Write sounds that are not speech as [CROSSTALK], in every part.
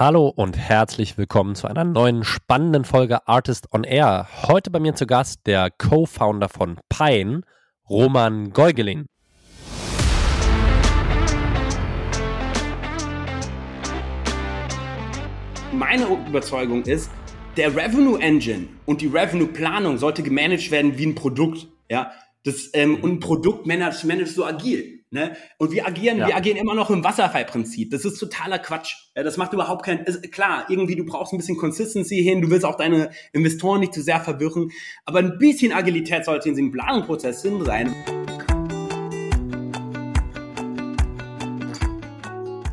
Hallo und herzlich willkommen zu einer neuen spannenden Folge Artist on Air. Heute bei mir zu Gast der Co-Founder von Pine, Roman Geugelin. Meine Überzeugung ist, der Revenue Engine und die Revenue Planung sollte gemanagt werden wie ein Produkt. Ja, das ähm, und ein Produkt managt so agil. Ne? Und wir agieren, ja. wir agieren immer noch im Wasserfallprinzip. Das ist totaler Quatsch. Ja, das macht überhaupt keinen, ist, klar, irgendwie du brauchst ein bisschen Consistency hin, du willst auch deine Investoren nicht zu sehr verwirren, aber ein bisschen Agilität sollte in diesem Planungsprozess drin sein.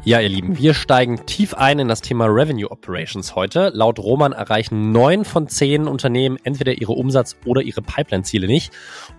Ja, ihr Lieben, wir steigen tief ein in das Thema Revenue Operations heute. Laut Roman erreichen neun von zehn Unternehmen entweder ihre Umsatz- oder ihre Pipeline-Ziele nicht.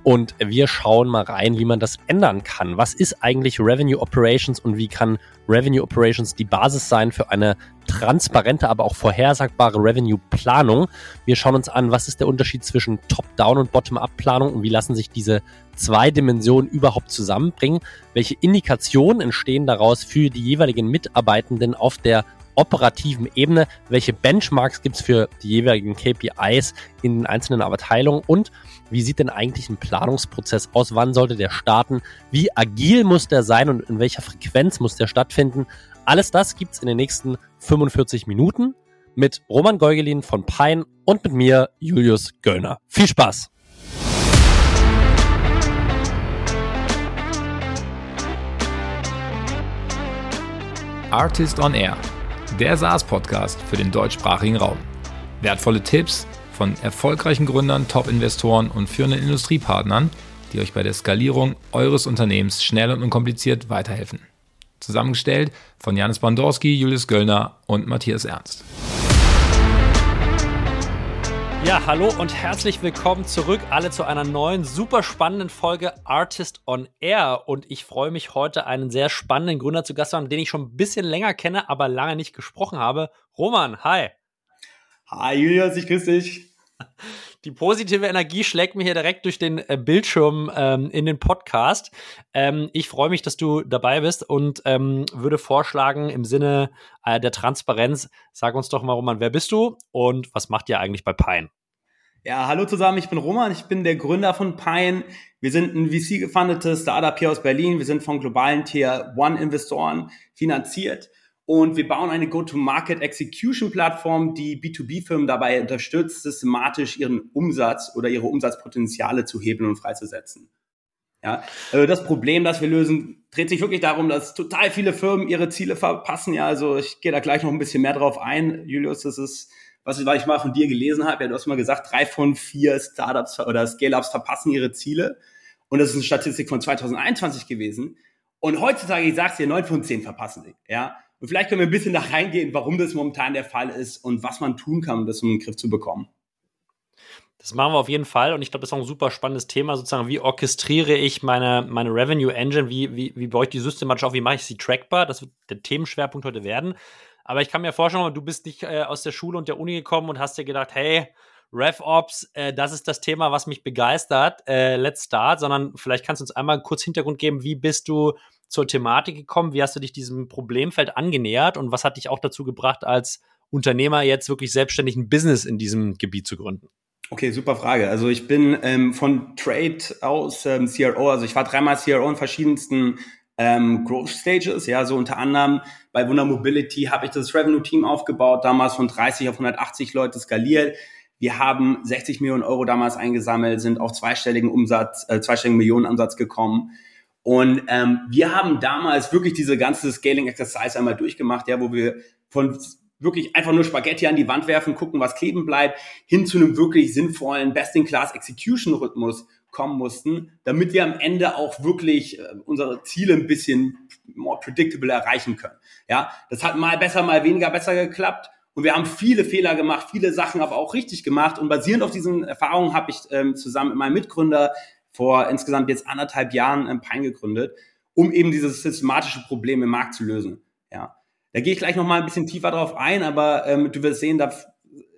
Und wir schauen mal rein, wie man das ändern kann. Was ist eigentlich Revenue Operations und wie kann Revenue Operations die Basis sein für eine transparente, aber auch vorhersagbare Revenue-Planung. Wir schauen uns an, was ist der Unterschied zwischen Top-Down und Bottom-Up-Planung und wie lassen sich diese zwei Dimensionen überhaupt zusammenbringen. Welche Indikationen entstehen daraus für die jeweiligen Mitarbeitenden auf der operativen Ebene? Welche Benchmarks gibt es für die jeweiligen KPIs in den einzelnen Abteilungen? Und wie sieht denn eigentlich ein Planungsprozess aus? Wann sollte der starten? Wie agil muss der sein und in welcher Frequenz muss der stattfinden? Alles das gibt es in den nächsten 45 Minuten mit Roman Geugelin von Pine und mit mir, Julius Göllner. Viel Spaß! Artist on Air der SaaS-Podcast für den deutschsprachigen Raum. Wertvolle Tipps von erfolgreichen Gründern, Top-Investoren und führenden Industriepartnern, die euch bei der Skalierung eures Unternehmens schnell und unkompliziert weiterhelfen. Zusammengestellt von Janis Bandorski, Julius Göllner und Matthias Ernst. Ja, hallo und herzlich willkommen zurück alle zu einer neuen, super spannenden Folge Artist on Air. Und ich freue mich heute, einen sehr spannenden Gründer zu Gast zu haben, den ich schon ein bisschen länger kenne, aber lange nicht gesprochen habe. Roman, hi. Hi Julius, ich grüße dich. [LAUGHS] Die positive Energie schlägt mir hier direkt durch den äh, Bildschirm ähm, in den Podcast. Ähm, ich freue mich, dass du dabei bist und ähm, würde vorschlagen, im Sinne äh, der Transparenz, sag uns doch mal, Roman, wer bist du und was macht ihr eigentlich bei Pine? Ja, hallo zusammen, ich bin Roman, ich bin der Gründer von Pine. Wir sind ein VC-gefundetes Startup hier aus Berlin. Wir sind von globalen Tier One-Investoren finanziert und wir bauen eine Go-to-Market-Execution-Plattform, die B2B-Firmen dabei unterstützt, systematisch ihren Umsatz oder ihre Umsatzpotenziale zu hebeln und freizusetzen. Ja, also das Problem, das wir lösen, dreht sich wirklich darum, dass total viele Firmen ihre Ziele verpassen. Ja, also ich gehe da gleich noch ein bisschen mehr drauf ein. Julius, das ist was, was ich mal von dir gelesen habe, ja, du hast mal gesagt, drei von vier Startups oder Scale-Ups verpassen ihre Ziele. Und das ist eine Statistik von 2021 gewesen. Und heutzutage, ich sag's dir, neun von zehn verpassen sie. Ja. Und vielleicht können wir ein bisschen da reingehen, warum das momentan der Fall ist und was man tun kann, um das in den Griff zu bekommen. Das machen wir auf jeden Fall und ich glaube, das ist auch ein super spannendes Thema, sozusagen, wie orchestriere ich meine, meine Revenue Engine, wie, wie, wie baue ich die systematisch auf, wie mache ich sie trackbar, das wird der Themenschwerpunkt heute werden. Aber ich kann mir vorstellen, du bist nicht äh, aus der Schule und der Uni gekommen und hast dir gedacht, hey, RevOps, äh, das ist das Thema, was mich begeistert, äh, let's start, sondern vielleicht kannst du uns einmal kurz Hintergrund geben, wie bist du zur Thematik gekommen, wie hast du dich diesem Problemfeld angenähert und was hat dich auch dazu gebracht, als Unternehmer jetzt wirklich selbstständig ein Business in diesem Gebiet zu gründen? Okay, super Frage. Also ich bin ähm, von Trade aus ähm, CRO, also ich war dreimal CRO in verschiedensten ähm, Growth Stages, ja, so unter anderem bei Wunder Mobility habe ich das Revenue Team aufgebaut, damals von 30 auf 180 Leute skaliert. Wir haben 60 Millionen Euro damals eingesammelt, sind auf zweistelligen Umsatz, äh, zweistelligen Millionen Umsatz gekommen. Und ähm, wir haben damals wirklich diese ganze Scaling Exercise einmal durchgemacht, ja, wo wir von wirklich einfach nur Spaghetti an die Wand werfen, gucken, was kleben bleibt, hin zu einem wirklich sinnvollen Best-in-Class Execution Rhythmus kommen mussten, damit wir am Ende auch wirklich äh, unsere Ziele ein bisschen more predictable erreichen können. Ja, das hat mal besser, mal weniger besser geklappt. Und wir haben viele Fehler gemacht, viele Sachen aber auch richtig gemacht. Und basierend auf diesen Erfahrungen habe ich ähm, zusammen mit meinem Mitgründer vor insgesamt jetzt anderthalb Jahren ähm, Pine gegründet, um eben dieses systematische Problem im Markt zu lösen. Ja, da gehe ich gleich noch mal ein bisschen tiefer drauf ein, aber ähm, du wirst sehen, da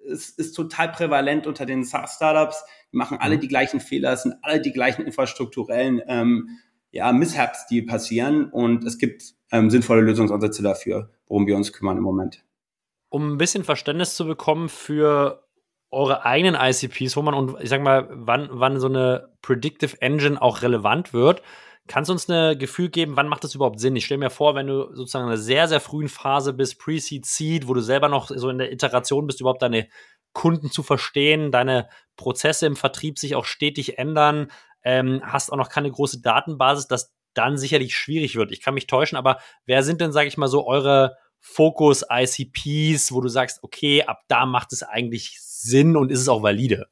ist, ist total prävalent unter den SaaS-Startups die machen alle mhm. die gleichen Fehler, es sind alle die gleichen infrastrukturellen ähm, ja, Mishaps, die passieren und es gibt ähm, sinnvolle Lösungsansätze dafür, worum wir uns kümmern im Moment. um ein bisschen Verständnis zu bekommen für eure eigenen ICPs, wo man und ich sag mal, wann, wann so eine Predictive Engine auch relevant wird, Kannst du uns ein Gefühl geben, wann macht das überhaupt Sinn? Ich stelle mir vor, wenn du sozusagen in einer sehr, sehr frühen Phase bist, Pre-Seed, Seed, wo du selber noch so in der Iteration bist, überhaupt deine Kunden zu verstehen, deine Prozesse im Vertrieb sich auch stetig ändern, ähm, hast auch noch keine große Datenbasis, das dann sicherlich schwierig wird. Ich kann mich täuschen, aber wer sind denn, sage ich mal so, eure Fokus-ICPs, wo du sagst, okay, ab da macht es eigentlich Sinn und ist es auch valide?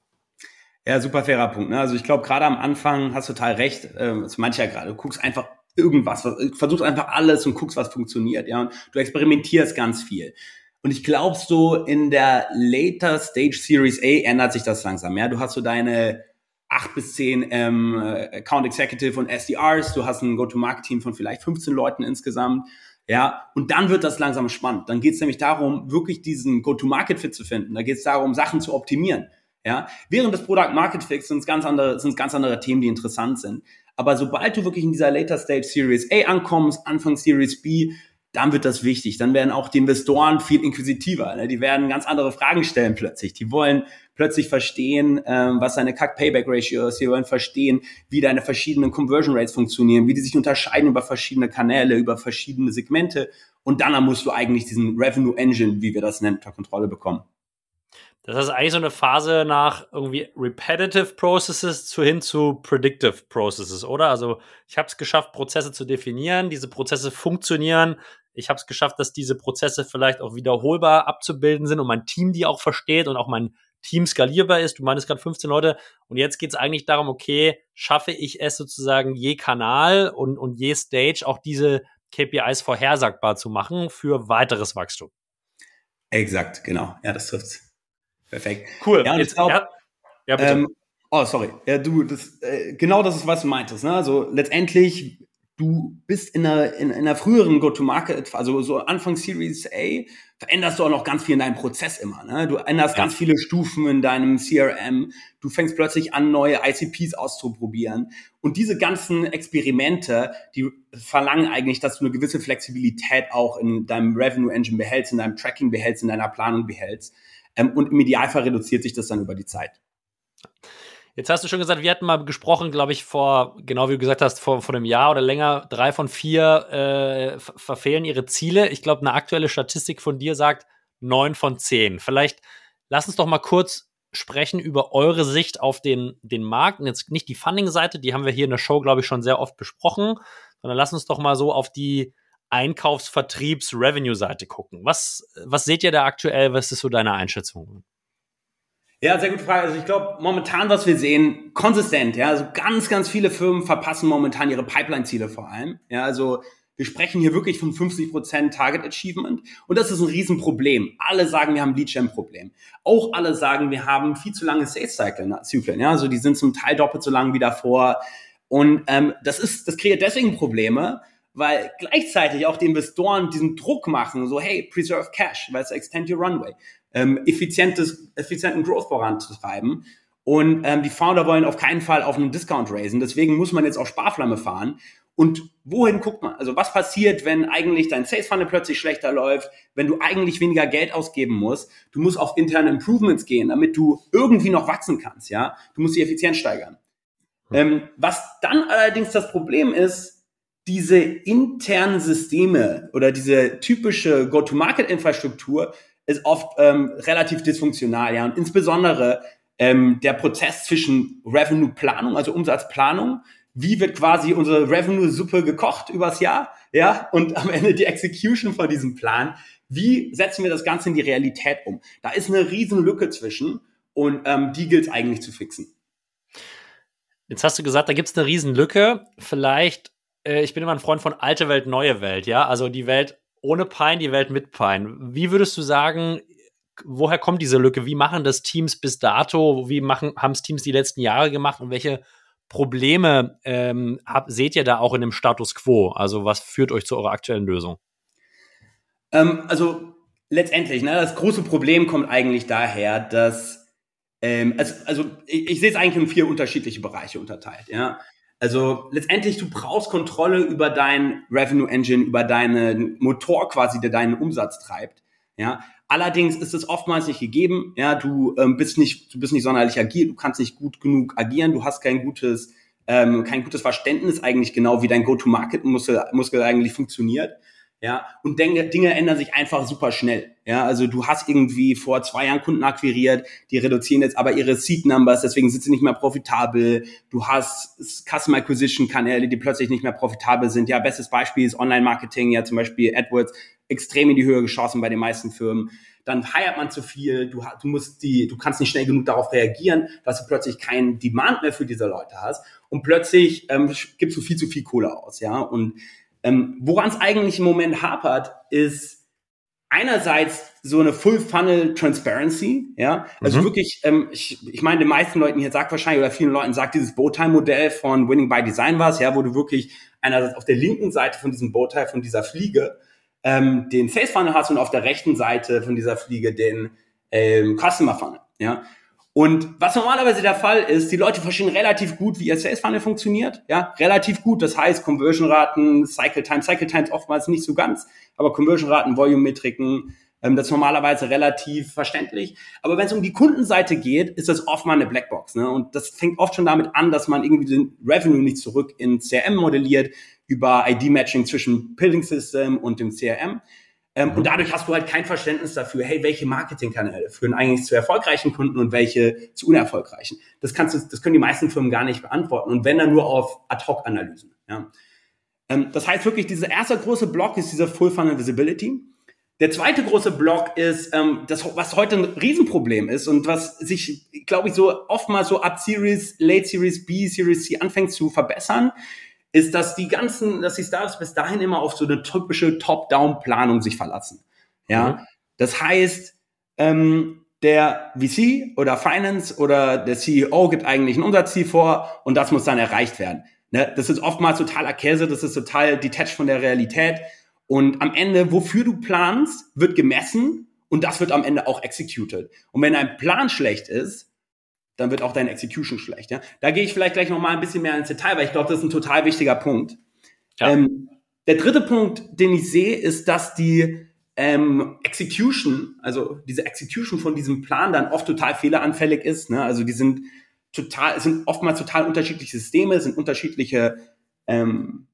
Ja, super fairer Punkt. Ne? Also ich glaube, gerade am Anfang hast du total recht. Ähm, das manche ja gerade. Du guckst einfach irgendwas, versuchst einfach alles und guckst, was funktioniert. Ja, und du experimentierst ganz viel. Und ich glaube, so in der later Stage Series A ändert sich das langsam. Ja, du hast so deine acht bis zehn ähm, Account Executive und SDRs. Du hast ein Go-to-Market-Team von vielleicht 15 Leuten insgesamt. Ja, und dann wird das langsam spannend. Dann geht es nämlich darum, wirklich diesen Go-to-Market-Fit zu finden. Da geht es darum, Sachen zu optimieren. Ja, während des Product Market Fix sind es ganz andere, sind ganz andere Themen, die interessant sind. Aber sobald du wirklich in dieser Later Stage Series A ankommst, Anfang Series B, dann wird das wichtig. Dann werden auch die Investoren viel inquisitiver. Ne? Die werden ganz andere Fragen stellen plötzlich. Die wollen plötzlich verstehen, ähm, was deine CAC-Payback-Ratio ist. Die wollen verstehen, wie deine verschiedenen Conversion Rates funktionieren, wie die sich unterscheiden über verschiedene Kanäle, über verschiedene Segmente. Und dann musst du eigentlich diesen Revenue Engine, wie wir das nennen, unter Kontrolle bekommen. Das ist eigentlich so eine Phase nach irgendwie Repetitive Processes zu hin zu Predictive Processes, oder? Also ich habe es geschafft, Prozesse zu definieren, diese Prozesse funktionieren. Ich habe es geschafft, dass diese Prozesse vielleicht auch wiederholbar abzubilden sind und mein Team die auch versteht und auch mein Team skalierbar ist. Du meinst gerade 15 Leute und jetzt geht es eigentlich darum, okay, schaffe ich es sozusagen je Kanal und, und je Stage auch diese KPIs vorhersagbar zu machen für weiteres Wachstum. Exakt, genau. Ja, das trifft's. Perfekt. Cool. Ja, Jetzt, glaub, ja, ja, bitte. Ähm, oh, sorry. Ja, du, das, äh, genau das ist, was du meintest. Ne? Also letztendlich, du bist in einer, in, in einer früheren Go-to-Market, also so Anfang Series A, veränderst du auch noch ganz viel in deinem Prozess immer. Ne? Du änderst ja. ganz viele Stufen in deinem CRM. Du fängst plötzlich an, neue ICPs auszuprobieren. Und diese ganzen Experimente, die verlangen eigentlich, dass du eine gewisse Flexibilität auch in deinem Revenue Engine behältst, in deinem Tracking behältst, in deiner Planung behältst. Ähm, und im Idealfall reduziert sich das dann über die Zeit. Jetzt hast du schon gesagt, wir hatten mal gesprochen, glaube ich, vor, genau wie du gesagt hast, vor, vor einem Jahr oder länger, drei von vier äh, verfehlen ihre Ziele. Ich glaube, eine aktuelle Statistik von dir sagt neun von zehn. Vielleicht lass uns doch mal kurz sprechen über eure Sicht auf den, den Markt und jetzt nicht die Funding-Seite, die haben wir hier in der Show, glaube ich, schon sehr oft besprochen, sondern lass uns doch mal so auf die Einkaufs-Vertriebs-Revenue-Seite gucken. Was, was seht ihr da aktuell? Was ist so deine Einschätzung? Ja, sehr gute Frage. Also ich glaube, momentan, was wir sehen, konsistent, ja, also ganz, ganz viele Firmen verpassen momentan ihre Pipeline-Ziele vor allem. Ja, also wir sprechen hier wirklich von 50% Target Achievement und das ist ein Riesenproblem. Alle sagen, wir haben Lead Gen Problem. Auch alle sagen, wir haben viel zu lange Sales Cycle Zyklen. Ja, also die sind zum Teil doppelt so lang wie davor. Und ähm, das ist, das kreiert deswegen Probleme, weil gleichzeitig auch die Investoren diesen Druck machen, so hey, preserve cash, weil es extend your runway, ähm, effizientes, effizienten Growth voranzutreiben. Und ähm, die Founder wollen auf keinen Fall auf einen Discount raisen. Deswegen muss man jetzt auch Sparflamme fahren. Und wohin guckt man? Also was passiert, wenn eigentlich dein Sales Funnel plötzlich schlechter läuft, wenn du eigentlich weniger Geld ausgeben musst? Du musst auf interne Improvements gehen, damit du irgendwie noch wachsen kannst, ja? Du musst die Effizienz steigern. Hm. Ähm, was dann allerdings das Problem ist, diese internen Systeme oder diese typische Go-to-Market-Infrastruktur ist oft ähm, relativ dysfunktional, ja. Und insbesondere ähm, der Prozess zwischen Revenue-Planung, also Umsatzplanung, wie wird quasi unsere Revenue-Suppe gekocht übers Jahr, ja, und am Ende die Execution von diesem Plan. Wie setzen wir das Ganze in die Realität um? Da ist eine riesen Lücke zwischen und ähm, die gilt es eigentlich zu fixen. Jetzt hast du gesagt, da gibt es eine riesen Lücke. Vielleicht äh, ich bin immer ein Freund von alte Welt, neue Welt, ja. Also die Welt ohne Pein, die Welt mit Pein. Wie würdest du sagen, woher kommt diese Lücke? Wie machen das Teams bis dato? Wie haben es Teams die letzten Jahre gemacht und welche Probleme ähm, hab, seht ihr da auch in dem Status quo? Also was führt euch zu eurer aktuellen Lösung? Ähm, also letztendlich, ne, das große Problem kommt eigentlich daher, dass ähm, also, also ich, ich sehe es eigentlich in vier unterschiedliche Bereiche unterteilt. Ja, also letztendlich, du brauchst Kontrolle über dein Revenue Engine, über deinen Motor quasi, der deinen Umsatz treibt. Ja, Allerdings ist es oftmals nicht gegeben. Ja, du ähm, bist nicht, du bist nicht sonderlich agil, du kannst nicht gut genug agieren, du hast kein gutes, ähm, kein gutes Verständnis eigentlich genau, wie dein Go-to-Market-Muskel Muskel eigentlich funktioniert. Ja, und Dinge, Dinge ändern sich einfach super schnell. Ja, also du hast irgendwie vor zwei Jahren Kunden akquiriert, die reduzieren jetzt aber ihre Seed Numbers, deswegen sind sie nicht mehr profitabel. Du hast Customer Acquisition Kanäle, die plötzlich nicht mehr profitabel sind. Ja, bestes Beispiel ist Online Marketing, ja zum Beispiel AdWords extrem in die Höhe geschossen bei den meisten Firmen. Dann heiert man zu viel, du, du musst die, du kannst nicht schnell genug darauf reagieren, dass du plötzlich keinen Demand mehr für diese Leute hast und plötzlich ähm, gibst du viel zu viel Kohle aus, ja und ähm, Woran es eigentlich im Moment hapert, ist einerseits so eine Full Funnel Transparency, ja, also mhm. wirklich, ähm, ich, ich meine, den meisten Leuten hier sagt wahrscheinlich oder vielen Leuten sagt dieses Bowtie Modell von Winning by Design was, ja, wo du wirklich einerseits auf der linken Seite von diesem Bowtie von dieser Fliege ähm, den Sales Funnel hast und auf der rechten Seite von dieser Fliege den ähm, Customer Funnel, ja. Und was normalerweise der Fall ist, die Leute verstehen relativ gut, wie ihr Sales Funnel funktioniert. Ja, relativ gut. Das heißt, Conversion Raten, Cycle Time, Cycle Times oftmals nicht so ganz, aber Conversion Raten, Volume Metriken, ähm, das ist normalerweise relativ verständlich. Aber wenn es um die Kundenseite geht, ist das oft mal eine Blackbox. Ne? Und das fängt oft schon damit an, dass man irgendwie den Revenue nicht zurück in CRM modelliert über ID-Matching zwischen Billing System und dem CRM. Ähm, und mhm. dadurch hast du halt kein Verständnis dafür, hey, welche Marketingkanäle führen eigentlich zu erfolgreichen Kunden und welche zu unerfolgreichen. Das kannst du, das können die meisten Firmen gar nicht beantworten. Und wenn dann nur auf Ad-Hoc-Analysen. Ja. Ähm, das heißt wirklich, dieser erste große Block ist dieser Full Funnel Visibility. Der zweite große Block ist, ähm, das, was heute ein Riesenproblem ist und was sich, glaube ich, so oftmals so ab Series, Late Series B, Series C anfängt zu verbessern, ist, dass die ganzen, dass die Startups bis dahin immer auf so eine typische Top-Down-Planung sich verlassen. Ja, mhm. das heißt, ähm, der VC oder Finance oder der CEO gibt eigentlich ein Umsatzziel vor und das muss dann erreicht werden. Ne? Das ist oftmals totaler Käse, das ist total detached von der Realität. Und am Ende, wofür du planst, wird gemessen und das wird am Ende auch executed. Und wenn ein Plan schlecht ist, dann wird auch deine Execution schlecht. Ja? Da gehe ich vielleicht gleich noch mal ein bisschen mehr ins Detail, weil ich glaube, das ist ein total wichtiger Punkt. Ja. Ähm, der dritte Punkt, den ich sehe, ist, dass die ähm, Execution, also diese Execution von diesem Plan dann oft total fehleranfällig ist. Ne? Also die sind total, es sind oftmals total unterschiedliche Systeme, sind unterschiedliche ähm,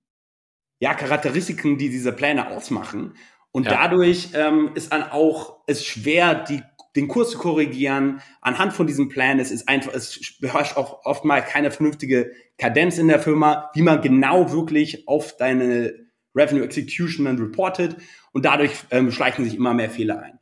ja, Charakteristiken, die diese Pläne ausmachen. Und ja. dadurch ähm, ist dann auch es schwer, die den Kurs zu korrigieren anhand von diesem Plan. Es ist einfach, es beherrscht auch oft mal keine vernünftige Kadenz in der Firma, wie man genau wirklich auf deine Revenue Execution dann reportet und dadurch ähm, schleichen sich immer mehr Fehler ein.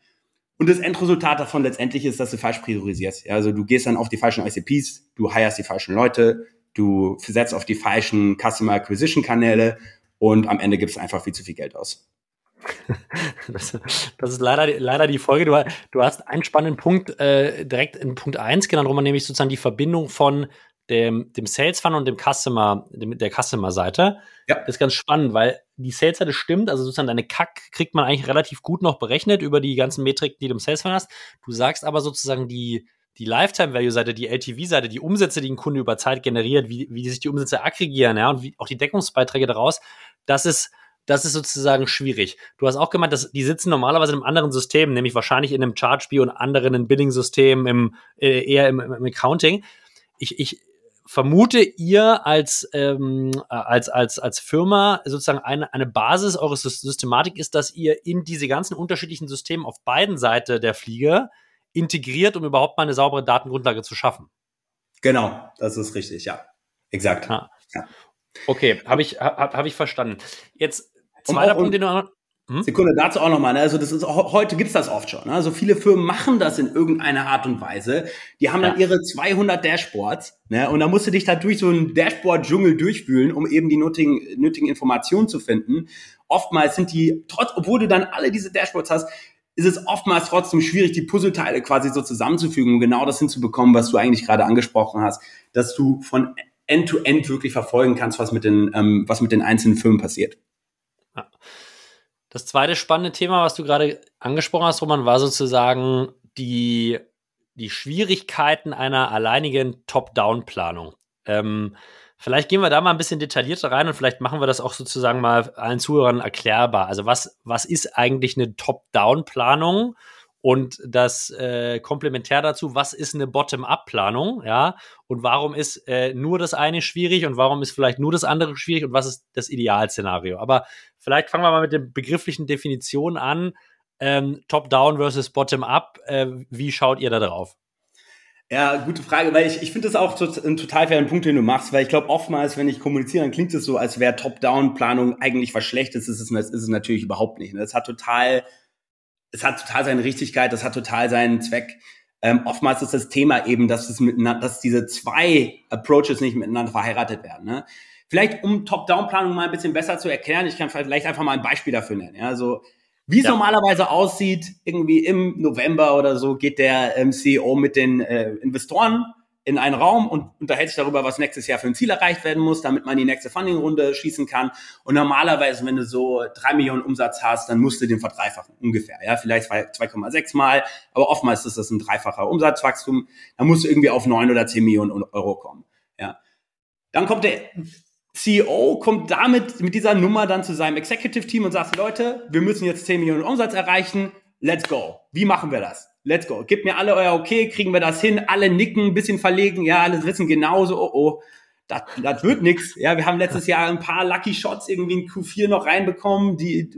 Und das Endresultat davon letztendlich ist, dass du falsch priorisierst. Ja, also du gehst dann auf die falschen ICPs, du hirest die falschen Leute, du setzt auf die falschen Customer Acquisition Kanäle und am Ende gibst du einfach viel zu viel Geld aus. Das, das, ist leider, leider die Folge. Du, du hast einen spannenden Punkt äh, direkt in Punkt 1 genannt, Roman, nämlich sozusagen die Verbindung von dem, dem Sales Funnel und dem Customer, dem, der Customer-Seite. Ja. Das ist ganz spannend, weil die Sales-Seite stimmt, also sozusagen deine Kack kriegt man eigentlich relativ gut noch berechnet über die ganzen Metriken, die du im Sales Funnel hast. Du sagst aber sozusagen die, die Lifetime-Value-Seite, die LTV-Seite, die Umsätze, die ein Kunde über Zeit generiert, wie, wie sich die Umsätze aggregieren, ja, und wie auch die Deckungsbeiträge daraus, das ist das ist sozusagen schwierig. Du hast auch gemeint, dass die sitzen normalerweise in einem anderen System, nämlich wahrscheinlich in einem Charge-Spiel und anderen in Billing-System, im, äh, eher im, im Accounting. Ich, ich vermute, ihr als, ähm, als, als, als Firma sozusagen eine, eine Basis eurer Systematik ist, dass ihr in diese ganzen unterschiedlichen Systeme auf beiden Seiten der Fliege integriert, um überhaupt mal eine saubere Datengrundlage zu schaffen. Genau, das ist richtig, ja. Exakt. Ja. ja. Okay, habe ich, hab, hab ich verstanden. Jetzt Zweiter Punkt, den du hm? Sekunde, dazu auch nochmal. Ne? Also das ist heute gibt's das oft schon. Ne? Also viele Firmen machen das in irgendeiner Art und Weise. Die haben ja. dann ihre 200 Dashboards, ne? Und da musst du dich da durch so einen Dashboard-Dschungel durchwühlen, um eben die nötigen, nötigen Informationen zu finden. Oftmals sind die, trotz, obwohl du dann alle diese Dashboards hast, ist es oftmals trotzdem schwierig, die Puzzleteile quasi so zusammenzufügen, um genau das hinzubekommen, was du eigentlich gerade angesprochen hast, dass du von End-to-End -End wirklich verfolgen kannst, was mit den, ähm, was mit den einzelnen Firmen passiert. Das zweite spannende Thema, was du gerade angesprochen hast, Roman, war sozusagen die, die Schwierigkeiten einer alleinigen Top-Down-Planung. Ähm, vielleicht gehen wir da mal ein bisschen detaillierter rein und vielleicht machen wir das auch sozusagen mal allen Zuhörern erklärbar. Also was, was ist eigentlich eine Top-Down-Planung Und das äh, komplementär dazu, was ist eine Bottom-up-Planung, ja? Und warum ist äh, nur das eine schwierig und warum ist vielleicht nur das andere schwierig und was ist das Idealszenario? Aber vielleicht fangen wir mal mit den begrifflichen Definitionen an. Ähm, Top-down versus Bottom-up. Äh, wie schaut ihr da drauf? Ja, gute Frage, weil ich, ich finde das auch so ein total fairen Punkt, den du machst, weil ich glaube, oftmals, wenn ich kommuniziere, dann klingt es so, als wäre Top-Down-Planung eigentlich was Schlechtes. Das ist, das ist es natürlich überhaupt nicht. Das hat total es hat total seine Richtigkeit, das hat total seinen Zweck. Ähm, oftmals ist das Thema eben, dass, es miteinander, dass diese zwei Approaches nicht miteinander verheiratet werden. Ne? Vielleicht, um Top-Down-Planung mal ein bisschen besser zu erklären, ich kann vielleicht einfach mal ein Beispiel dafür nennen. Ja? Also, wie es ja. normalerweise aussieht, irgendwie im November oder so, geht der ähm, CEO mit den äh, Investoren in einen Raum und unterhält sich darüber, was nächstes Jahr für ein Ziel erreicht werden muss, damit man die nächste Funding-Runde schießen kann. Und normalerweise, wenn du so drei Millionen Umsatz hast, dann musst du den verdreifachen, ungefähr. Ja, vielleicht 2,6 Mal, aber oftmals ist das ein dreifacher Umsatzwachstum. Dann musst du irgendwie auf neun oder zehn Millionen Euro kommen. Ja. Dann kommt der CEO, kommt damit, mit dieser Nummer dann zu seinem Executive-Team und sagt, Leute, wir müssen jetzt 10 Millionen Umsatz erreichen. Let's go. Wie machen wir das? Let's go. Gebt mir alle euer Okay, kriegen wir das hin, alle nicken, ein bisschen verlegen, ja, alle wissen genauso, oh oh, das, das wird nix. Ja, wir haben letztes Jahr ein paar Lucky Shots irgendwie in Q4 noch reinbekommen, die,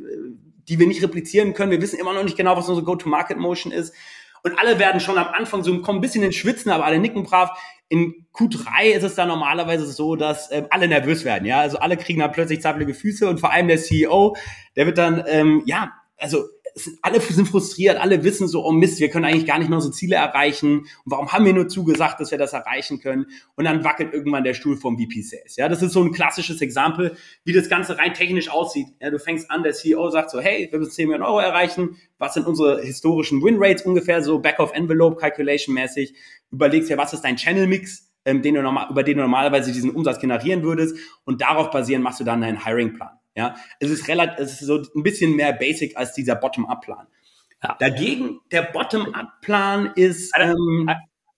die wir nicht replizieren können. Wir wissen immer noch nicht genau, was unsere Go-to-Market-Motion ist. Und alle werden schon am Anfang so kommen ein bisschen ins Schwitzen, aber alle nicken brav. In Q3 ist es dann normalerweise so, dass ähm, alle nervös werden. Ja, also alle kriegen dann plötzlich zappelige Füße und vor allem der CEO, der wird dann ähm, ja also alle sind frustriert, alle wissen so, oh Mist, wir können eigentlich gar nicht mehr unsere Ziele erreichen. Und warum haben wir nur zugesagt, dass wir das erreichen können? Und dann wackelt irgendwann der Stuhl vom VP Sales. Ja, das ist so ein klassisches Exempel, wie das Ganze rein technisch aussieht. Ja, du fängst an, der CEO sagt so, hey, wir müssen 10 Millionen Euro erreichen. Was sind unsere historischen Win Rates ungefähr so Back of Envelope Calculation mäßig? Überlegst ja, was ist dein Channel Mix? Ähm, den du normal, über den du normalerweise diesen Umsatz generieren würdest und darauf basierend machst du dann deinen Hiring-Plan. Ja, es ist relativ, es ist so ein bisschen mehr basic als dieser Bottom-up-Plan. Ja. Dagegen, der Bottom-up-Plan ist, eine, ähm,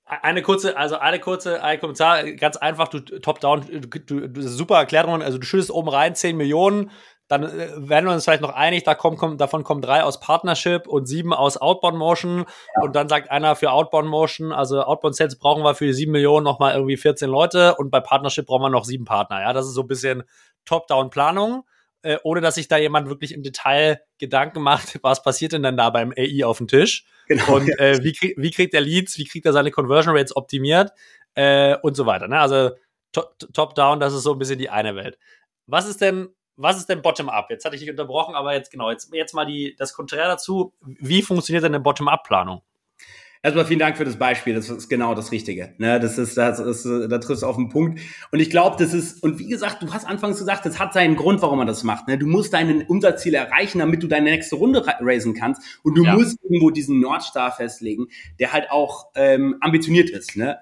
eine kurze, also eine kurze, ein Kommentar, ganz einfach, du top-down, du, du, super Erklärung, also du schüttest oben rein 10 Millionen, dann äh, werden wir uns vielleicht noch einig, da kommt, kommt, davon kommen drei aus Partnership und sieben aus Outbound Motion. Ja. Und dann sagt einer für Outbound Motion, also Outbound Sales brauchen wir für die sieben Millionen nochmal irgendwie 14 Leute und bei Partnership brauchen wir noch sieben Partner. Ja, das ist so ein bisschen Top-Down-Planung äh, ohne dass sich da jemand wirklich im Detail Gedanken macht, [LAUGHS] was passiert denn dann da beim AI auf dem Tisch? Genau, und äh, wie, krieg, wie kriegt er Leads, wie kriegt er seine Conversion Rates optimiert äh, und so weiter. Ne? Also top-down, das ist so ein bisschen die eine Welt. Was ist denn, was ist denn Bottom-up? Jetzt hatte ich dich unterbrochen, aber jetzt genau, jetzt, jetzt mal die, das Konträr dazu. Wie funktioniert denn eine Bottom-up-Planung? Erstmal vielen Dank für das Beispiel. Das ist genau das Richtige. Ne, das ist, das ist, da triffst du auf den Punkt. Und ich glaube, das ist, und wie gesagt, du hast anfangs gesagt, das hat seinen Grund, warum man das macht. Ne? Du musst deine Umsatzziele erreichen, damit du deine nächste Runde raisen kannst. Und du ja. musst irgendwo diesen Nordstar festlegen, der halt auch ähm, ambitioniert ist. Ne?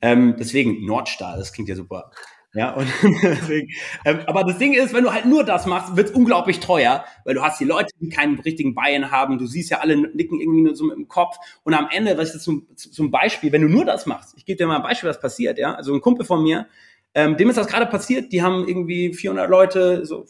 Ähm, deswegen Nordstar, das klingt ja super. Ja, und [LAUGHS] deswegen, ähm, aber das Ding ist, wenn du halt nur das machst, wird's unglaublich teuer, weil du hast die Leute, die keinen richtigen Buy-in haben, du siehst ja alle nicken irgendwie nur so im Kopf und am Ende, was ist zum, zum Beispiel, wenn du nur das machst, ich gebe dir mal ein Beispiel, was passiert, ja, also ein Kumpel von mir, ähm, dem ist das gerade passiert, die haben irgendwie 400 Leute, so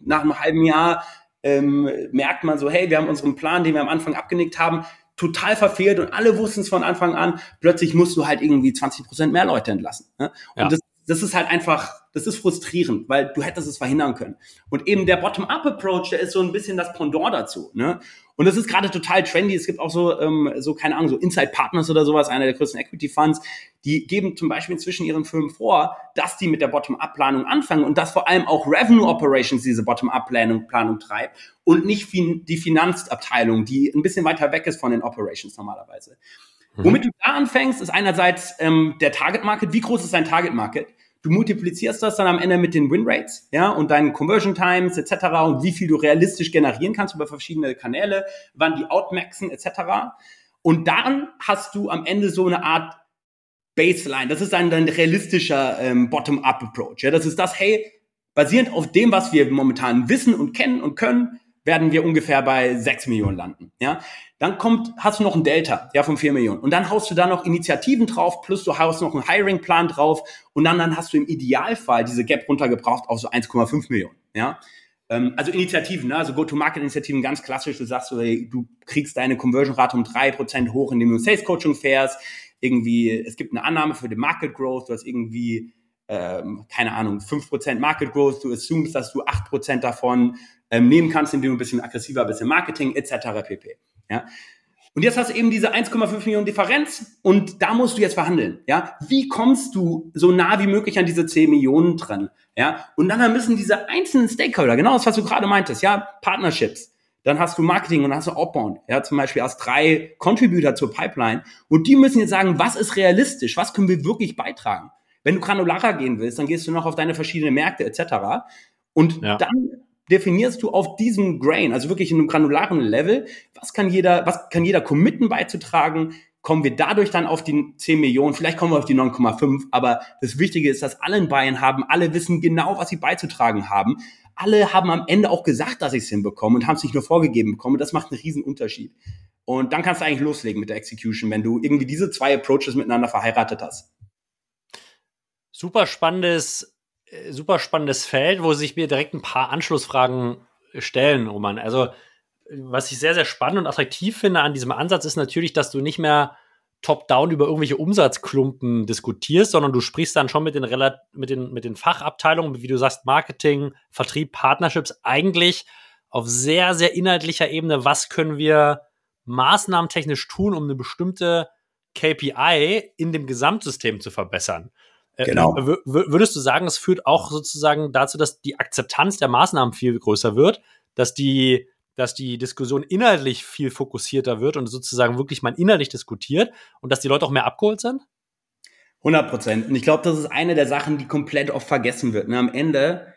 nach einem halben Jahr ähm, merkt man so, hey, wir haben unseren Plan, den wir am Anfang abgenickt haben, total verfehlt und alle wussten es von Anfang an. Plötzlich musst du halt irgendwie 20 Prozent mehr Leute entlassen. Ne? Und ja. das das ist halt einfach, das ist frustrierend, weil du hättest es verhindern können. Und eben der Bottom-up-Approach, der ist so ein bisschen das Pendant dazu. Ne? Und das ist gerade total trendy. Es gibt auch so, ähm, so keine Ahnung, so Inside Partners oder sowas, einer der größten Equity Funds, die geben zum Beispiel inzwischen ihren Firmen vor, dass die mit der Bottom-up-Planung anfangen und dass vor allem auch Revenue Operations diese Bottom-up-Planung Planung treibt und nicht fin die Finanzabteilung, die ein bisschen weiter weg ist von den Operations normalerweise. Mhm. Womit du da anfängst, ist einerseits ähm, der Target Market. Wie groß ist dein Target Market? Du multiplizierst das dann am Ende mit den Win Rates, ja, und deinen Conversion Times etc. und wie viel du realistisch generieren kannst über verschiedene Kanäle, wann die outmaxen etc. Und dann hast du am Ende so eine Art Baseline. Das ist ein, ein realistischer ähm, Bottom-up-Approach. Ja, das ist das, hey, basierend auf dem, was wir momentan wissen und kennen und können, werden wir ungefähr bei 6 Millionen landen. Ja, dann kommt, hast du noch ein Delta, ja, von 4 Millionen. Und dann haust du da noch Initiativen drauf, plus du haust noch einen Hiring-Plan drauf und dann, dann hast du im Idealfall diese Gap runtergebraucht auf so 1,5 Millionen, ja. ähm, also Initiativen, ne? also Go-to-Market-Initiativen, ganz klassisch. Du sagst, du, kriegst deine Conversion-Rate um drei Prozent hoch, indem du Sales-Coaching fährst. Irgendwie, es gibt eine Annahme für den Market Growth, du hast irgendwie, ähm, keine Ahnung, fünf Prozent Market Growth, du assumest, dass du acht Prozent davon ähm, nehmen kannst, indem du ein bisschen aggressiver bist im Marketing, etc. pp. Ja? Und jetzt hast du eben diese 1,5 Millionen Differenz und da musst du jetzt verhandeln. Ja, wie kommst du so nah wie möglich an diese 10 Millionen dran? Ja, und dann müssen diese einzelnen Stakeholder, genau das, was du gerade meintest, ja, Partnerships. Dann hast du Marketing und dann hast du Outbound, ja, zum Beispiel als drei Contributor zur Pipeline. Und die müssen jetzt sagen, was ist realistisch? Was können wir wirklich beitragen? Wenn du granularer gehen willst, dann gehst du noch auf deine verschiedenen Märkte etc. Und ja. dann definierst du auf diesem Grain, also wirklich in einem granularen Level, was kann jeder, was kann jeder committen beizutragen? Kommen wir dadurch dann auf die 10 Millionen, vielleicht kommen wir auf die 9,5, aber das Wichtige ist, dass alle ein Bein haben, alle wissen genau, was sie beizutragen haben. Alle haben am Ende auch gesagt, dass sie es hinbekommen und haben es nicht nur vorgegeben bekommen. Das macht einen riesen Unterschied. Und dann kannst du eigentlich loslegen mit der Execution, wenn du irgendwie diese zwei Approaches miteinander verheiratet hast. Super spannendes super spannendes Feld, wo sich mir direkt ein paar Anschlussfragen stellen, Roman. Also, was ich sehr, sehr spannend und attraktiv finde an diesem Ansatz ist natürlich, dass du nicht mehr top-down über irgendwelche Umsatzklumpen diskutierst, sondern du sprichst dann schon mit den, mit den, mit den Fachabteilungen, wie du sagst, Marketing, Vertrieb, Partnerships, eigentlich auf sehr, sehr inhaltlicher Ebene, was können wir maßnahmentechnisch tun, um eine bestimmte KPI in dem Gesamtsystem zu verbessern. Äh, genau. Würdest du sagen, es führt auch sozusagen dazu, dass die Akzeptanz der Maßnahmen viel größer wird, dass die, dass die Diskussion inhaltlich viel fokussierter wird und sozusagen wirklich mal inhaltlich diskutiert und dass die Leute auch mehr abgeholt sind? 100 Prozent. Und ich glaube, das ist eine der Sachen, die komplett oft vergessen wird. Ne? Am Ende,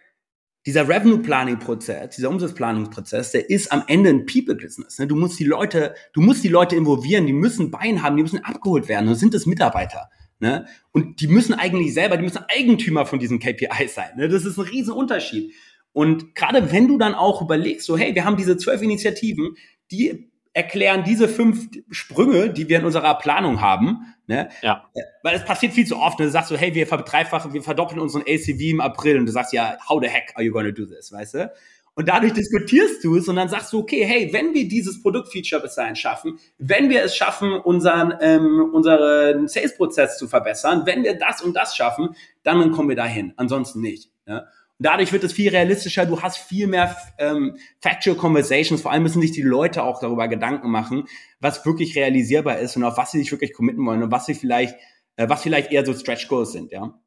dieser Revenue Planning Prozess, dieser Umsatzplanungsprozess, der ist am Ende ein People Business. Ne? Du musst die Leute, du musst die Leute involvieren, die müssen Bein haben, die müssen abgeholt werden. Und sind es Mitarbeiter. Ne? Und die müssen eigentlich selber, die müssen Eigentümer von diesen KPIs sein. Ne? Das ist ein Riesenunterschied. Und gerade wenn du dann auch überlegst, so hey, wir haben diese zwölf Initiativen, die erklären diese fünf Sprünge, die wir in unserer Planung haben. Ne? Ja. Äh, weil es passiert viel zu oft. Ne? Du sagst so, hey, wir verdreifachen, wir verdoppeln unseren ACV im April und du sagst ja, how the heck are you gonna do this, weißt du? Und dadurch diskutierst du es und dann sagst du, okay, hey, wenn wir dieses Produktfeature bis dahin schaffen, wenn wir es schaffen, unseren, ähm, unseren Sales-Prozess zu verbessern, wenn wir das und das schaffen, dann kommen wir dahin. Ansonsten nicht. Ja? Und dadurch wird es viel realistischer. Du hast viel mehr ähm, factual conversations. Vor allem müssen sich die Leute auch darüber Gedanken machen, was wirklich realisierbar ist und auf was sie sich wirklich committen wollen und was sie vielleicht, äh, was vielleicht eher so Stretch Goals sind. Ja.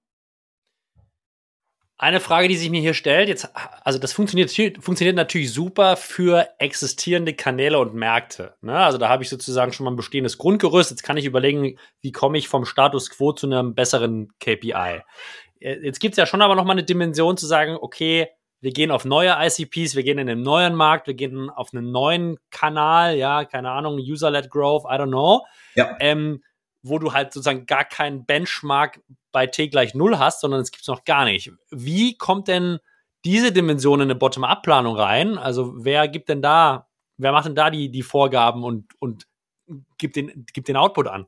Eine Frage, die sich mir hier stellt, jetzt, also das funktioniert, funktioniert natürlich super für existierende Kanäle und Märkte. Ne? Also da habe ich sozusagen schon mal ein bestehendes Grundgerüst. Jetzt kann ich überlegen, wie komme ich vom Status quo zu einem besseren KPI. Äh, jetzt gibt es ja schon aber noch mal eine Dimension zu sagen, okay, wir gehen auf neue ICPs, wir gehen in einen neuen Markt, wir gehen auf einen neuen Kanal, ja, keine Ahnung, User-led Growth, I don't know. Ja. Ähm, wo du halt sozusagen gar keinen Benchmark bei T gleich Null hast, sondern es gibt es noch gar nicht. Wie kommt denn diese Dimension in eine Bottom-up-Planung rein? Also wer gibt denn da, wer macht denn da die, die Vorgaben und, und gibt, den, gibt den Output an?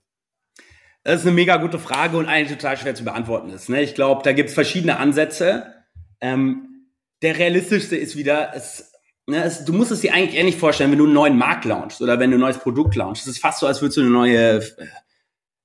Das ist eine mega gute Frage und eigentlich total schwer zu beantworten ist. Ne? Ich glaube, da gibt es verschiedene Ansätze. Ähm, der realistischste ist wieder, es, ne, es, du musst es dir eigentlich ähnlich vorstellen, wenn du einen neuen Markt launchst oder wenn du ein neues Produkt launchst. Es ist fast so, als würdest du eine neue äh,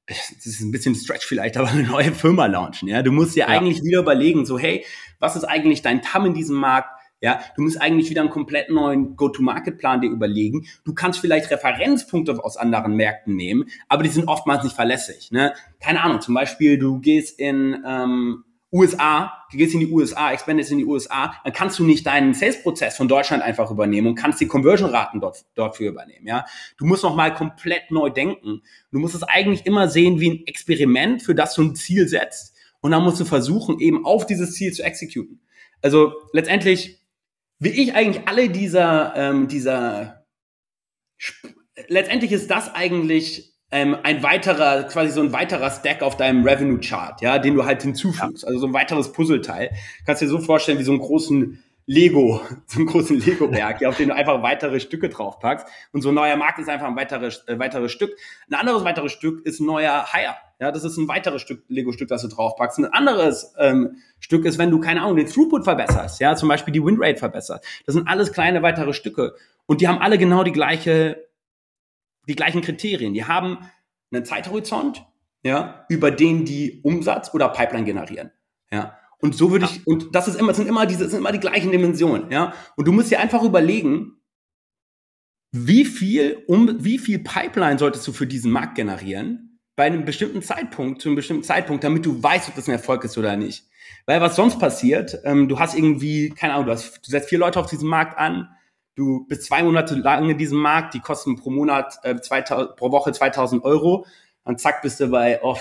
das ist ein bisschen Stretch vielleicht, [LAUGHS] aber eine neue Firma launchen. Ja, du musst dir ja. eigentlich wieder überlegen, so hey, was ist eigentlich dein TAM in diesem Markt? Ja, du musst eigentlich wieder einen komplett neuen Go-to-Market-Plan dir überlegen. Du kannst vielleicht Referenzpunkte aus anderen Märkten nehmen, aber die sind oftmals nicht verlässlich. Ne? Keine Ahnung, zum Beispiel du gehst in ähm, USA, du gehst in die USA, expandest in die USA, dann kannst du nicht deinen Sales-Prozess von Deutschland einfach übernehmen und kannst die Conversion-Raten dort, dort für übernehmen, ja. Du musst noch mal komplett neu denken. Du musst es eigentlich immer sehen wie ein Experiment, für das du ein Ziel setzt. Und dann musst du versuchen, eben auf dieses Ziel zu exekuten. Also letztendlich wie ich eigentlich alle dieser, ähm, dieser, letztendlich ist das eigentlich ähm, ein weiterer, quasi so ein weiterer Stack auf deinem Revenue Chart, ja, den du halt hinzufügst. Ja. Also so ein weiteres Puzzleteil. Kannst dir so vorstellen wie so einen großen Lego, [LAUGHS] so einen großen Lego-Berg, [LAUGHS] ja, auf den du einfach weitere Stücke draufpackst. Und so ein neuer Markt ist einfach ein weiteres, äh, weiteres Stück. Ein anderes weiteres Stück ist ein neuer Hire. Ja, das ist ein weiteres Stück Lego-Stück, das du draufpackst. Ein anderes ähm, Stück ist, wenn du, keine Ahnung, den Throughput verbesserst, ja, zum Beispiel die Winrate verbesserst. Das sind alles kleine weitere Stücke. Und die haben alle genau die gleiche, die gleichen Kriterien. Die haben einen Zeithorizont, ja, über den die Umsatz oder Pipeline generieren. Ja. Und so würde ich, und das ist immer, das sind immer diese, sind immer die gleichen Dimensionen, ja. Und du musst dir einfach überlegen, wie viel, um, wie viel Pipeline solltest du für diesen Markt generieren bei einem bestimmten Zeitpunkt, zu einem bestimmten Zeitpunkt, damit du weißt, ob das ein Erfolg ist oder nicht. Weil was sonst passiert, ähm, du hast irgendwie, keine Ahnung, du, hast, du setzt vier Leute auf diesen Markt an, du bist zwei Monate lang in diesem Markt, die kosten pro Monat, äh, 2000, pro Woche 2000 Euro, dann zack bist du bei oh,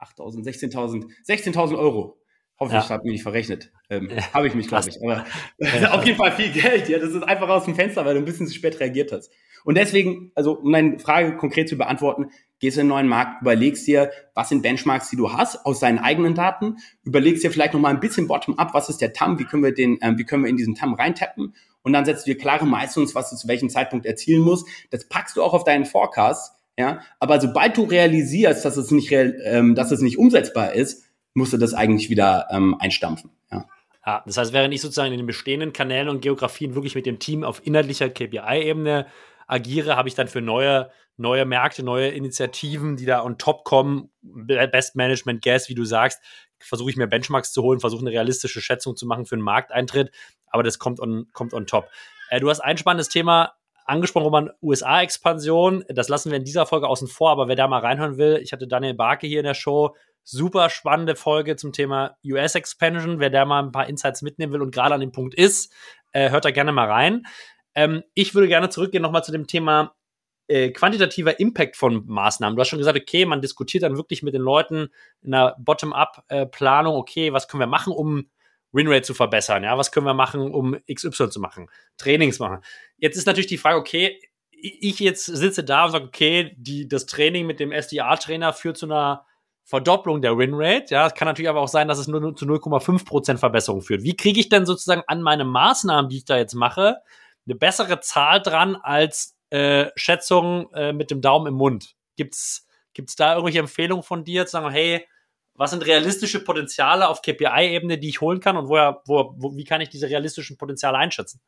8.000, 16.000, 16.000 Euro. Hoffe, ja. ich habe mich nicht verrechnet. Ähm, ja. Habe ich mich, glaube ich. Aber [LAUGHS] [LAUGHS] auf jeden Fall viel Geld. Ja, das ist einfach aus dem Fenster, weil du ein bisschen zu spät reagiert hast. Und deswegen, also um deine Frage konkret zu beantworten, gehst in einen neuen Markt, überlegst dir, was sind Benchmarks, die du hast aus deinen eigenen Daten, überlegst dir vielleicht nochmal ein bisschen bottom-up, was ist der TAM, wie können wir den, ähm, wie können wir in diesen TAM reintappen und dann setzt du dir klare Milestones, was du zu welchem Zeitpunkt erzielen musst. Das packst du auch auf deinen Forecast, ja. Aber sobald du realisierst, dass es nicht, ähm, dass es nicht umsetzbar ist, musst du das eigentlich wieder ähm, einstampfen. Ja. Ja, das heißt, während ich sozusagen in den bestehenden Kanälen und Geografien wirklich mit dem Team auf inhaltlicher KPI-Ebene agiere, habe ich dann für neue, neue Märkte, neue Initiativen, die da on top kommen, Best Management Gas, wie du sagst, versuche ich mir Benchmarks zu holen, versuche eine realistische Schätzung zu machen für einen Markteintritt, aber das kommt on, kommt on top. Äh, du hast ein spannendes Thema angesprochen, Roman, USA-Expansion. Das lassen wir in dieser Folge außen vor, aber wer da mal reinhören will, ich hatte Daniel Barke hier in der Show, Super spannende Folge zum Thema US Expansion. Wer da mal ein paar Insights mitnehmen will und gerade an dem Punkt ist, äh, hört da gerne mal rein. Ähm, ich würde gerne zurückgehen nochmal zu dem Thema äh, quantitativer Impact von Maßnahmen. Du hast schon gesagt, okay, man diskutiert dann wirklich mit den Leuten in einer Bottom-up-Planung, okay, was können wir machen, um Winrate zu verbessern? Ja, was können wir machen, um XY zu machen? Trainings machen. Jetzt ist natürlich die Frage, okay, ich jetzt sitze da und sage, okay, die, das Training mit dem SDA-Trainer führt zu einer Verdopplung der Winrate. Ja, es kann natürlich aber auch sein, dass es nur zu 0,5% Verbesserung führt. Wie kriege ich denn sozusagen an meine Maßnahmen, die ich da jetzt mache, eine bessere Zahl dran als äh, Schätzung äh, mit dem Daumen im Mund? Gibt's gibt's da irgendwelche Empfehlungen von dir, zu sagen, hey, was sind realistische Potenziale auf KPI-Ebene, die ich holen kann und woher, wo, wo, wie kann ich diese realistischen Potenziale einschätzen?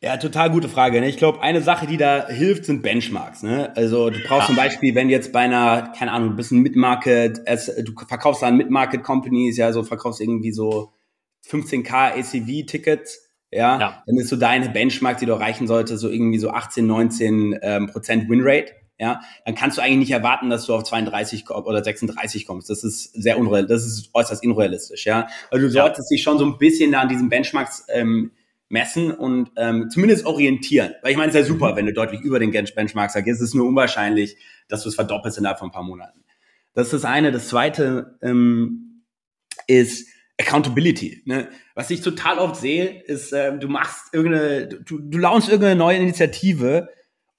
Ja, total gute Frage. Ne? Ich glaube, eine Sache, die da hilft, sind Benchmarks. Ne? Also du brauchst ja. zum Beispiel, wenn jetzt bei einer, keine Ahnung, du bist ein Mid-Market, du verkaufst an Mid-Market-Companies, ja, so verkaufst irgendwie so 15k ACV-Tickets, ja, ja, dann ist so deine Benchmark, die du erreichen solltest, so irgendwie so 18, 19 ähm, Prozent Winrate. Ja, dann kannst du eigentlich nicht erwarten, dass du auf 32 oder 36 kommst. Das ist sehr unrealistisch, das ist äußerst unrealistisch, ja. Also du solltest ja. dich schon so ein bisschen da an diesen Benchmarks ähm, messen und ähm, zumindest orientieren. Weil ich meine, es ist ja super, mhm. wenn du deutlich über den Benchmarks agierst. Es ist nur unwahrscheinlich, dass du es verdoppelst innerhalb von ein paar Monaten. Das ist das eine. Das zweite ähm, ist Accountability. Ne? Was ich total oft sehe, ist, ähm, du machst irgendeine, du, du launchst irgendeine neue Initiative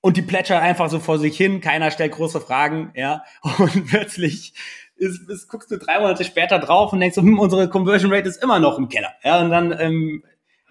und die plätschert einfach so vor sich hin, keiner stellt große Fragen, ja, [LAUGHS] und plötzlich ist, ist, guckst du drei Monate später drauf und denkst, hm, unsere Conversion Rate ist immer noch im Keller, ja, und dann ähm,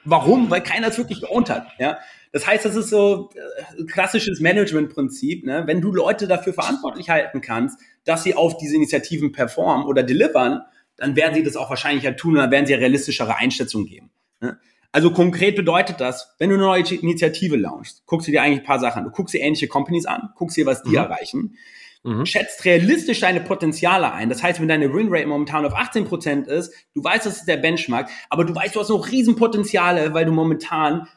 Warum? Weil keiner es wirklich geowned hat. Ja? Das heißt, das ist so äh, klassisches Management-Prinzip. Ne? Wenn du Leute dafür verantwortlich halten kannst, dass sie auf diese Initiativen performen oder delivern, dann werden sie das auch wahrscheinlich tun und dann werden sie ja realistischere Einschätzungen geben. Ne? Also konkret bedeutet das, wenn du eine neue Initiative launchst, guckst du dir eigentlich ein paar Sachen an. Du guckst dir ähnliche Companies an, guckst dir, was die mhm. erreichen mhm. schätzt realistisch deine Potenziale ein. Das heißt, wenn deine Winrate momentan auf 18% ist, du weißt, das ist der Benchmark, aber du weißt, du hast noch Riesenpotenziale, weil du momentan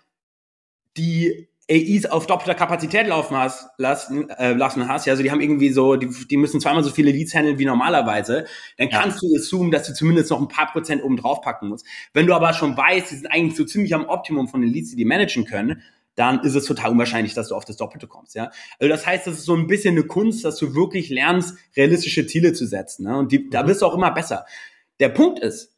die AIs auf doppelter Kapazität laufen hast, lassen, äh, lassen hast, ja, also die haben irgendwie so, die, die müssen zweimal so viele Leads handeln wie normalerweise, dann kannst ja. du assumen, dass du zumindest noch ein paar Prozent oben drauf packen musst. Wenn du aber schon weißt, die sind eigentlich so ziemlich am Optimum von den Leads, die die managen können, dann ist es total unwahrscheinlich, dass du auf das Doppelte kommst. Ja? Also das heißt, das ist so ein bisschen eine Kunst, dass du wirklich lernst, realistische Ziele zu setzen. Ne? Und die, da mhm. wirst du auch immer besser. Der Punkt ist,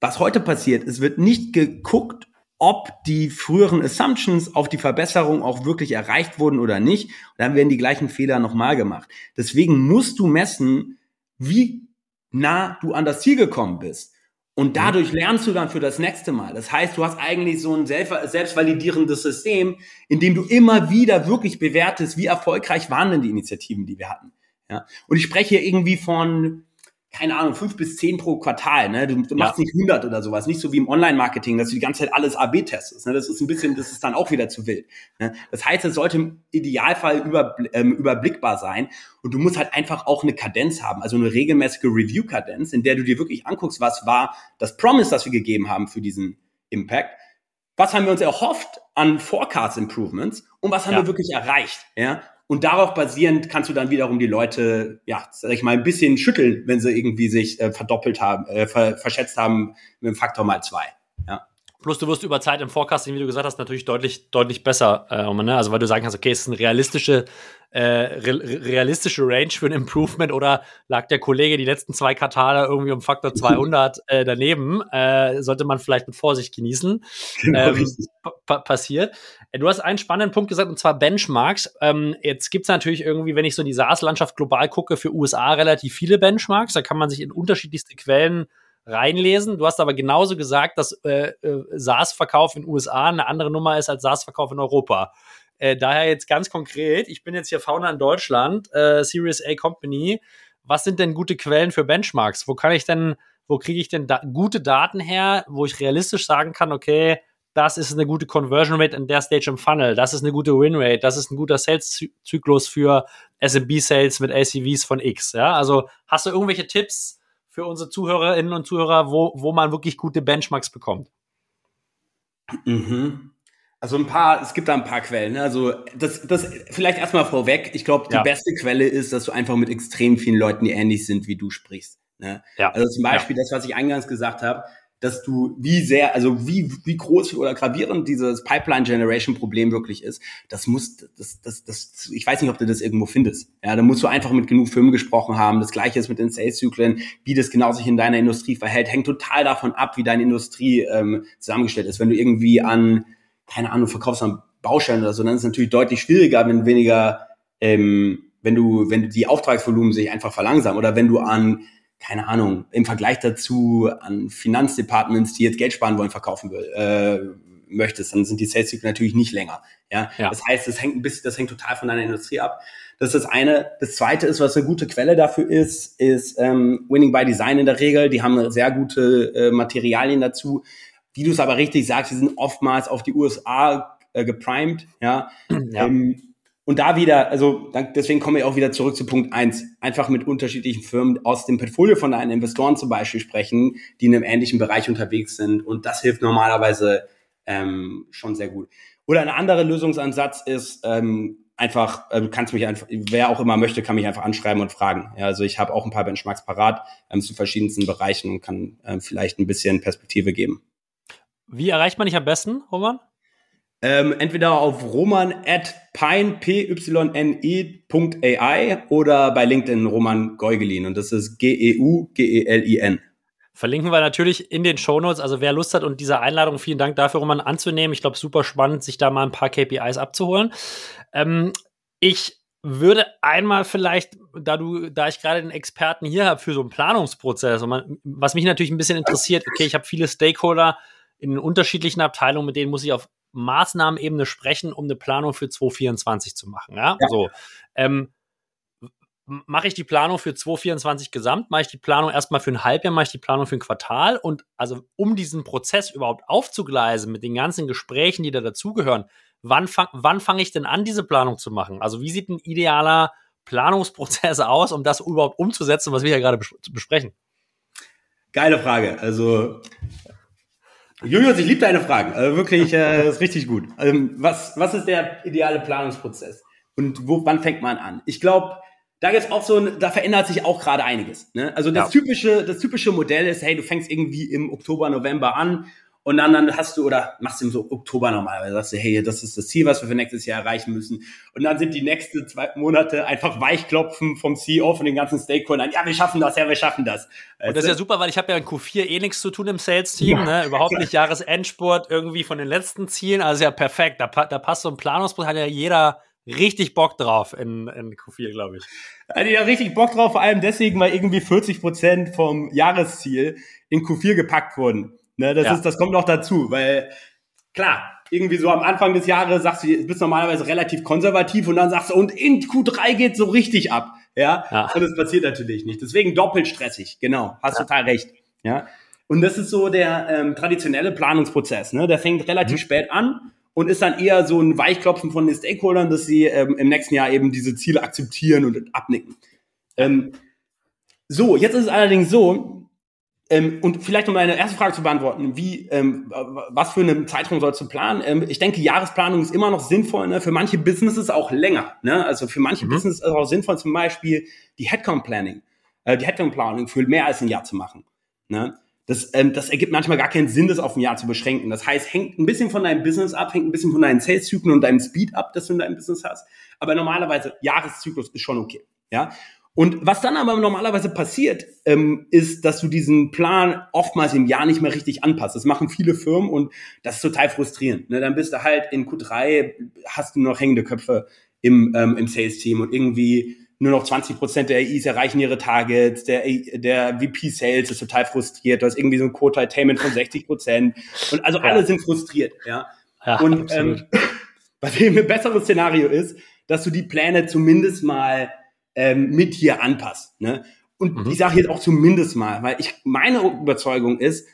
was heute passiert, es wird nicht geguckt, ob die früheren Assumptions auf die Verbesserung auch wirklich erreicht wurden oder nicht. Und dann werden die gleichen Fehler nochmal gemacht. Deswegen musst du messen, wie nah du an das Ziel gekommen bist. Und mhm. dadurch lernst du dann für das nächste Mal. Das heißt, du hast eigentlich so ein selbstvalidierendes System, in dem du immer wieder wirklich bewertest, wie erfolgreich waren denn die Initiativen, die wir hatten. Ja? Und ich spreche hier irgendwie von keine Ahnung, fünf bis zehn pro Quartal. Ne? Du, du machst nicht 100 oder sowas. Nicht so wie im Online-Marketing, dass du die ganze Zeit alles AB testest. Ne? Das ist ein bisschen, das ist dann auch wieder zu wild. Ne? Das heißt, es sollte im Idealfall über, ähm, überblickbar sein. Und du musst halt einfach auch eine Kadenz haben, also eine regelmäßige Review-Kadenz, in der du dir wirklich anguckst, was war das Promise, das wir gegeben haben für diesen Impact. Was haben wir uns erhofft an Forecast Improvements und was haben ja. wir wirklich erreicht? Ja? Und darauf basierend kannst du dann wiederum die Leute, ja, sag ich mal, ein bisschen schütteln, wenn sie irgendwie sich äh, verdoppelt haben, äh, ver verschätzt haben mit dem Faktor mal zwei. Plus du wirst über Zeit im Forecasting, wie du gesagt hast, natürlich deutlich, deutlich besser. Äh, ne? Also weil du sagen kannst, okay, es ist eine realistische, äh, re realistische Range für ein Improvement oder lag der Kollege die letzten zwei Quartale irgendwie um Faktor 200 [LAUGHS] äh, daneben, äh, sollte man vielleicht mit Vorsicht genießen. Genau, ähm, passiert. Äh, du hast einen spannenden Punkt gesagt, und zwar Benchmarks. Ähm, jetzt gibt es natürlich irgendwie, wenn ich so in die SaaS-Landschaft global gucke, für USA relativ viele Benchmarks. Da kann man sich in unterschiedlichste Quellen reinlesen. Du hast aber genauso gesagt, dass äh, äh, SaaS-Verkauf in USA eine andere Nummer ist als SaaS-Verkauf in Europa. Äh, daher jetzt ganz konkret, ich bin jetzt hier Founder in Deutschland, äh, Series A Company. Was sind denn gute Quellen für Benchmarks? Wo kann ich denn, wo kriege ich denn da gute Daten her, wo ich realistisch sagen kann, okay, das ist eine gute Conversion Rate in der Stage im Funnel, das ist eine gute Win Rate, das ist ein guter Sales-Zyklus für SMB-Sales mit ACVs von X. Ja? Also hast du irgendwelche Tipps für unsere Zuhörerinnen und Zuhörer, wo, wo man wirklich gute Benchmarks bekommt? Mhm. Also ein paar, es gibt da ein paar Quellen. Ne? Also das, das vielleicht erstmal vorweg. Ich glaube, die ja. beste Quelle ist, dass du einfach mit extrem vielen Leuten, die ähnlich sind, wie du sprichst. Ne? Ja. Also zum Beispiel ja. das, was ich eingangs gesagt habe, dass du, wie sehr, also wie, wie groß oder gravierend dieses Pipeline Generation Problem wirklich ist, das muss, das, das, das, ich weiß nicht, ob du das irgendwo findest. Ja, da musst du einfach mit genug Firmen gesprochen haben. Das gleiche ist mit den Sales-Zyklen, wie das genau sich in deiner Industrie verhält, hängt total davon ab, wie deine Industrie ähm, zusammengestellt ist. Wenn du irgendwie an, keine Ahnung, verkaufst an Baustellen oder so, dann ist es natürlich deutlich schwieriger, wenn weniger, ähm, wenn du, wenn die Auftragsvolumen sich einfach verlangsamen oder wenn du an keine Ahnung, im Vergleich dazu an Finanzdepartments, die jetzt Geld sparen wollen, verkaufen will, äh, möchtest, dann sind die Sales Cycle natürlich nicht länger. Ja? ja. Das heißt, das hängt ein bisschen, das hängt total von deiner Industrie ab. Das ist das eine. Das zweite ist, was eine gute Quelle dafür ist, ist ähm, Winning by Design in der Regel. Die haben sehr gute äh, Materialien dazu. Wie du es aber richtig sagst, die sind oftmals auf die USA äh, geprimed. Ja. ja. Ähm, und da wieder, also deswegen komme ich auch wieder zurück zu Punkt eins. Einfach mit unterschiedlichen Firmen aus dem Portfolio von deinen Investoren zum Beispiel sprechen, die in einem ähnlichen Bereich unterwegs sind. Und das hilft normalerweise ähm, schon sehr gut. Oder ein anderer Lösungsansatz ist ähm, einfach, äh, du kannst mich einfach, wer auch immer möchte, kann mich einfach anschreiben und fragen. Ja, also ich habe auch ein paar Benchmarks parat ähm, zu verschiedensten Bereichen und kann ähm, vielleicht ein bisschen Perspektive geben. Wie erreicht man dich am besten, Roman? Ähm, entweder auf roman at p-y-n-e.ai oder bei LinkedIn Roman Geugelin und das ist G-E-U-G-E-L-I-N. Verlinken wir natürlich in den Shownotes. Also wer Lust hat und diese Einladung, vielen Dank dafür, Roman, anzunehmen. Ich glaube, super spannend, sich da mal ein paar KPIs abzuholen. Ähm, ich würde einmal vielleicht, da du, da ich gerade den Experten hier habe für so einen Planungsprozess, man, was mich natürlich ein bisschen interessiert, okay, ich habe viele Stakeholder in unterschiedlichen Abteilungen, mit denen muss ich auf Maßnahmenebene sprechen, um eine Planung für 2024 zu machen. Ja, ja. so. Ähm, mache ich die Planung für 2024 gesamt, mache ich die Planung erstmal für ein Halbjahr, mache ich die Planung für ein Quartal und also um diesen Prozess überhaupt aufzugleisen mit den ganzen Gesprächen, die da dazugehören, wann fange wann fang ich denn an, diese Planung zu machen? Also wie sieht ein idealer Planungsprozess [LAUGHS] aus, um das überhaupt umzusetzen, was wir hier gerade besprechen? Geile Frage. Also Julius, ich liebe deine Fragen. Also wirklich, äh, ist richtig gut. Ähm, was, was ist der ideale Planungsprozess? Und wo, wann fängt man an? Ich glaube, da gibt's auch so ein, da verändert sich auch gerade einiges. Ne? Also das ja. typische, das typische Modell ist, hey, du fängst irgendwie im Oktober, November an und dann, dann hast du, oder machst du im so Oktober normalerweise, sagst du, hey, das ist das Ziel, was wir für nächstes Jahr erreichen müssen. Und dann sind die nächsten zwei Monate einfach Weichklopfen vom CEO, von den ganzen Stakeholdern. Ja, wir schaffen das, ja, wir schaffen das. Und das ist ja super, weil ich habe ja in Q4 eh nichts zu tun im Sales-Team, ja, ne? überhaupt nicht Jahresendsport irgendwie von den letzten Zielen. Also ja perfekt, da, da passt so ein Planungsprozess, hat ja jeder richtig Bock drauf in, in Q4, glaube ich. Hat ja richtig Bock drauf, vor allem deswegen, weil irgendwie 40 Prozent vom Jahresziel in Q4 gepackt wurden. Ne, das, ja. ist, das kommt noch dazu, weil klar, irgendwie so am Anfang des Jahres sagst du, bist normalerweise relativ konservativ und dann sagst du, und in Q3 geht so richtig ab. ja, ja. und das passiert natürlich nicht. Deswegen doppelt stressig, genau, hast ja. total recht, ja. Und das ist so der ähm, traditionelle Planungsprozess, ne? Der fängt relativ mhm. spät an und ist dann eher so ein Weichklopfen von den Stakeholdern, dass sie ähm, im nächsten Jahr eben diese Ziele akzeptieren und abnicken. Ähm, so, jetzt ist es allerdings so, ähm, und vielleicht um meine erste Frage zu beantworten, wie, ähm, was für einen Zeitraum sollst du planen? Ähm, ich denke, Jahresplanung ist immer noch sinnvoll, ne? für manche Businesses auch länger. Ne? Also für manche mhm. Businesses ist es auch sinnvoll, zum Beispiel die Headcount Planning, äh, die Headcount Planning für mehr als ein Jahr zu machen. Ne? Das, ähm, das ergibt manchmal gar keinen Sinn, das auf ein Jahr zu beschränken. Das heißt, hängt ein bisschen von deinem Business ab, hängt ein bisschen von deinen Sales-Zyklen und deinem Speed ab, das du in deinem Business hast. Aber normalerweise Jahreszyklus ist schon okay. Ja, und was dann aber normalerweise passiert, ähm, ist, dass du diesen Plan oftmals im Jahr nicht mehr richtig anpasst. Das machen viele Firmen und das ist total frustrierend. Ne? Dann bist du halt in Q3, hast du noch hängende Köpfe im, ähm, im Sales-Team und irgendwie nur noch 20 Prozent der AIs erreichen ihre Targets, der, der VP Sales ist total frustriert, du hast irgendwie so ein Quota Attainment von 60 Prozent und also alle sind frustriert, ja. ja und ähm, [LAUGHS] was eben ein besseres Szenario ist, dass du die Pläne zumindest mal ähm, mit hier anpasst. Ne? Und mhm. ich sage jetzt auch zumindest mal, weil ich meine Überzeugung ist,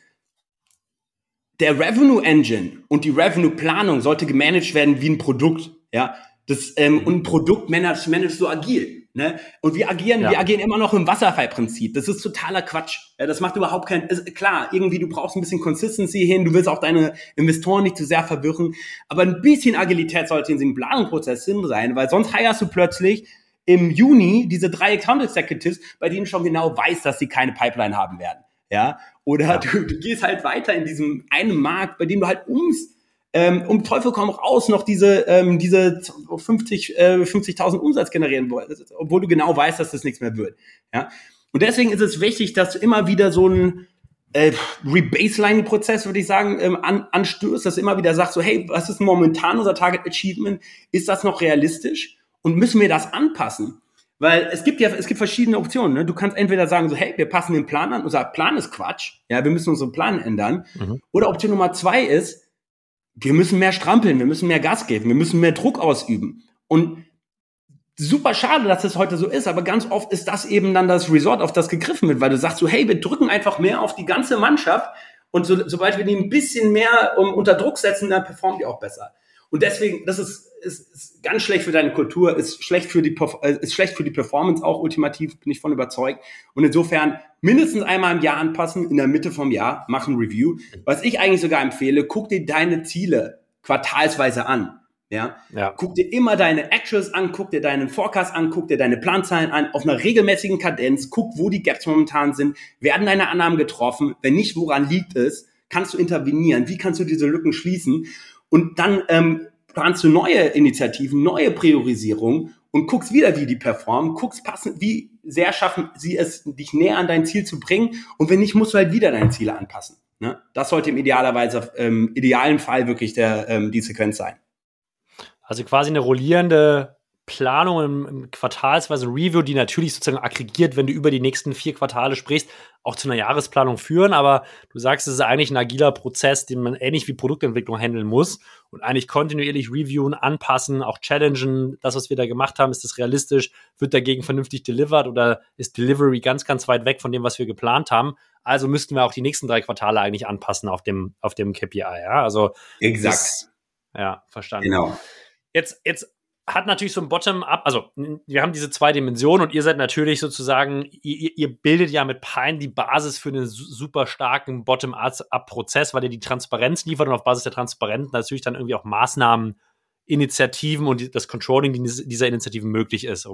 der Revenue Engine und die Revenue Planung sollte gemanagt werden wie ein Produkt. Ja, das ähm, mhm. und ein Produkt managt, managt so agil. Ne? Und wir agieren, ja. wir agieren immer noch im Wasserfallprinzip. Das ist totaler Quatsch. Ja, das macht überhaupt keinen. Ist, klar, irgendwie du brauchst ein bisschen Consistency hin. Du willst auch deine Investoren nicht zu sehr verwirren. Aber ein bisschen Agilität sollte in diesem Planungsprozess hin sein, weil sonst heierst du plötzlich im Juni diese drei Account Executives, bei denen schon genau weiß, dass sie keine Pipeline haben werden. Ja, oder ja. Du, du gehst halt weiter in diesem einen Markt, bei dem du halt ums ähm, um Teufel komm raus noch diese ähm, diese 50 äh, 50.000 Umsatz generieren wolltest, obwohl du genau weißt, dass das nichts mehr wird. Ja, und deswegen ist es wichtig, dass du immer wieder so ein äh, Rebaseline-Prozess, würde ich sagen, ähm, an, anstößt, dass du immer wieder sagst, so, hey, was ist momentan unser Target Achievement? Ist das noch realistisch? Und müssen wir das anpassen? Weil es gibt ja, es gibt verschiedene Optionen. Ne? Du kannst entweder sagen so, hey, wir passen den Plan an, unser Plan ist Quatsch, ja, wir müssen unseren Plan ändern. Mhm. Oder Option Nummer zwei ist, wir müssen mehr strampeln, wir müssen mehr Gas geben, wir müssen mehr Druck ausüben. Und super schade, dass das heute so ist, aber ganz oft ist das eben dann das Resort, auf das gegriffen wird, weil du sagst so, hey, wir drücken einfach mehr auf die ganze Mannschaft und so, sobald wir die ein bisschen mehr um, unter Druck setzen, dann performen die auch besser. Und deswegen, das ist, ist, ist ganz schlecht für deine Kultur, ist schlecht für die äh, ist schlecht für die Performance auch ultimativ, bin ich von überzeugt. Und insofern mindestens einmal im Jahr anpassen, in der Mitte vom Jahr, machen Review. Was ich eigentlich sogar empfehle, guck dir deine Ziele quartalsweise an. Ja? ja. Guck dir immer deine Actuals an, guck dir deinen Forecast an, guck dir deine Planzahlen an, auf einer regelmäßigen Kadenz, guck, wo die Gaps momentan sind, werden deine Annahmen getroffen, wenn nicht, woran liegt es, kannst du intervenieren, wie kannst du diese Lücken schließen und dann ähm, planst du neue Initiativen, neue Priorisierungen und guckst wieder, wie die performen, guckst passend, wie sehr schaffen sie es, dich näher an dein Ziel zu bringen und wenn nicht, musst du halt wieder deine Ziele anpassen. Ne? Das sollte im idealerweise, ähm, idealen Fall wirklich der, ähm, die Sequenz sein. Also quasi eine rollierende Planung im, im quartalsweise Review, die natürlich sozusagen aggregiert, wenn du über die nächsten vier Quartale sprichst, auch zu einer Jahresplanung führen. Aber du sagst, es ist eigentlich ein agiler Prozess, den man ähnlich wie Produktentwicklung handeln muss und eigentlich kontinuierlich reviewen, anpassen, auch challengen. Das, was wir da gemacht haben, ist das realistisch? Wird dagegen vernünftig delivered oder ist Delivery ganz, ganz weit weg von dem, was wir geplant haben? Also müssten wir auch die nächsten drei Quartale eigentlich anpassen auf dem, auf dem KPI. Ja, also. Exakt. Das, ja, verstanden. Genau. Jetzt, jetzt hat natürlich so ein Bottom-up, also wir haben diese zwei Dimensionen und ihr seid natürlich sozusagen, ihr, ihr bildet ja mit Pine die Basis für einen super starken Bottom-up-Prozess, weil ihr die Transparenz liefert und auf Basis der Transparenz natürlich dann irgendwie auch Maßnahmen, Initiativen und das Controlling dieser Initiativen möglich ist.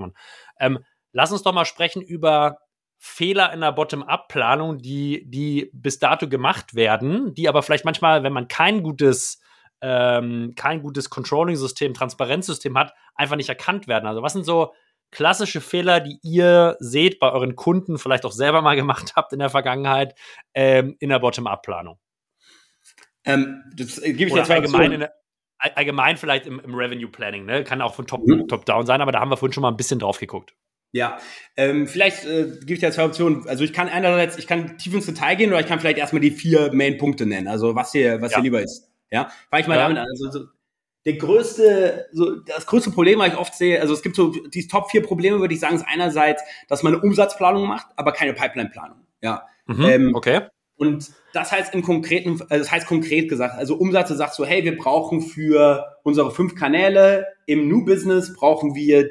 Ähm, lass uns doch mal sprechen über Fehler in der Bottom-up-Planung, die, die bis dato gemacht werden, die aber vielleicht manchmal, wenn man kein gutes ähm, kein gutes Controlling-System, Transparenzsystem hat, einfach nicht erkannt werden. Also was sind so klassische Fehler, die ihr seht bei euren Kunden, vielleicht auch selber mal gemacht [LAUGHS] habt in der Vergangenheit, ähm, in der Bottom-up-Planung? Ähm, das gebe ich Oder jetzt allgemein, in allgemein vielleicht im, im Revenue Planning, ne? Kann auch von Top, mhm. Top sein, aber da haben wir vorhin schon mal ein bisschen drauf geguckt. Ja, ähm, vielleicht äh, gebe ich dir zwei Optionen. Also ich kann einerseits, ich kann tief ins Detail gehen oder ich kann vielleicht erstmal die vier Main-Punkte nennen, also was dir, was ja. dir lieber ist. Ja, fange ich mal ja. damit an. Also, so, der größte, so das größte Problem, was ich oft sehe, also es gibt so die Top vier Probleme, würde ich sagen, ist einerseits, dass man eine Umsatzplanung macht, aber keine Pipeline-Planung. Ja. Mhm, ähm, okay. Und das heißt im konkreten, also das heißt konkret gesagt, also Umsätze sagt so, hey, wir brauchen für unsere fünf Kanäle im New Business brauchen wir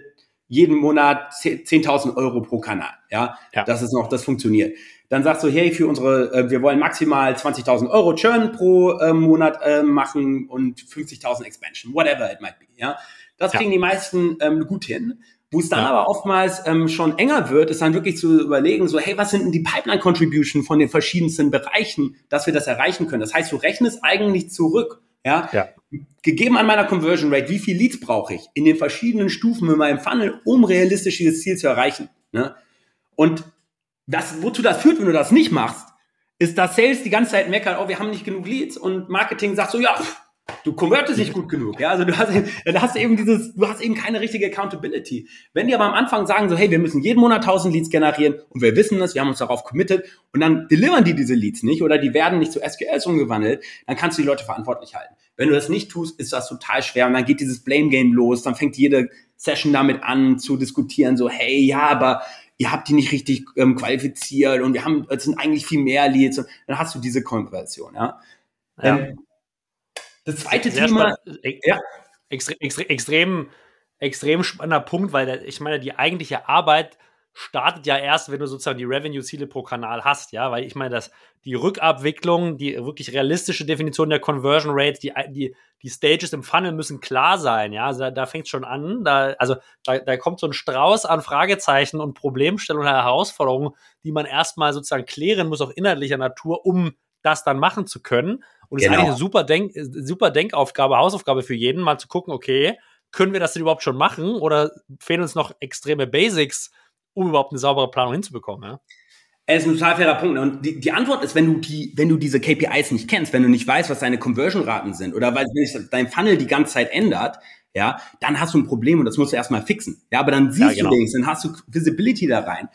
jeden Monat 10.000 Euro pro Kanal. Ja, ja. das ist noch, das funktioniert. Dann sagst du, hey, für unsere, äh, wir wollen maximal 20.000 Euro Churn pro äh, Monat äh, machen und 50.000 Expansion, whatever it might be. Ja, das kriegen ja. die meisten ähm, gut hin. Wo es dann ja. aber oftmals ähm, schon enger wird, ist dann wirklich zu überlegen, so, hey, was sind denn die Pipeline-Contribution von den verschiedensten Bereichen, dass wir das erreichen können? Das heißt, du rechnest eigentlich zurück, ja, ja. Gegeben an meiner Conversion Rate, wie viel Leads brauche ich in den verschiedenen Stufen in meinem Funnel, um realistisch dieses Ziel zu erreichen. Ne? Und das, wozu das führt, wenn du das nicht machst, ist, dass Sales die ganze Zeit meckert, oh, wir haben nicht genug Leads und Marketing sagt so, ja, pff, Du konvertest nicht gut genug, ja. Also du hast, du hast eben dieses, du hast eben keine richtige Accountability. Wenn die aber am Anfang sagen so, hey, wir müssen jeden Monat 1000 Leads generieren und wir wissen das, wir haben uns darauf committed und dann delivern die diese Leads nicht oder die werden nicht zu SQLs umgewandelt, dann kannst du die Leute verantwortlich halten. Wenn du das nicht tust, ist das total schwer und dann geht dieses Blame Game los, dann fängt jede Session damit an zu diskutieren, so, hey, ja, aber ihr habt die nicht richtig ähm, qualifiziert und wir haben, es sind eigentlich viel mehr Leads. Und dann hast du diese Konversation, ja. ja. Ähm, das zweite Sehr Thema. Spannend. Ja. Extre extre extrem, extrem spannender Punkt, weil ich meine, die eigentliche Arbeit startet ja erst, wenn du sozusagen die Revenue-Ziele pro Kanal hast, ja, weil ich meine, dass die Rückabwicklung, die wirklich realistische Definition der Conversion Rate, die, die, die Stages im Funnel müssen klar sein, ja, also da, da fängt schon an, da, also da, da kommt so ein Strauß an Fragezeichen und Problemstellungen und Herausforderungen, die man erstmal sozusagen klären muss, auch inhaltlicher Natur, um das dann machen zu können. Und es genau. ist eigentlich eine super, Denk, super Denkaufgabe, Hausaufgabe für jeden, mal zu gucken, okay, können wir das denn überhaupt schon machen oder fehlen uns noch extreme Basics, um überhaupt eine saubere Planung hinzubekommen? Ja? Es ist ein total fairer Punkt. Und die, die Antwort ist, wenn du die, wenn du diese KPIs nicht kennst, wenn du nicht weißt, was deine Conversion-Raten sind oder weil sich dein Funnel die ganze Zeit ändert, ja, dann hast du ein Problem und das musst du erstmal fixen. Ja, aber dann siehst ja, genau. du Dings, dann hast du Visibility da rein.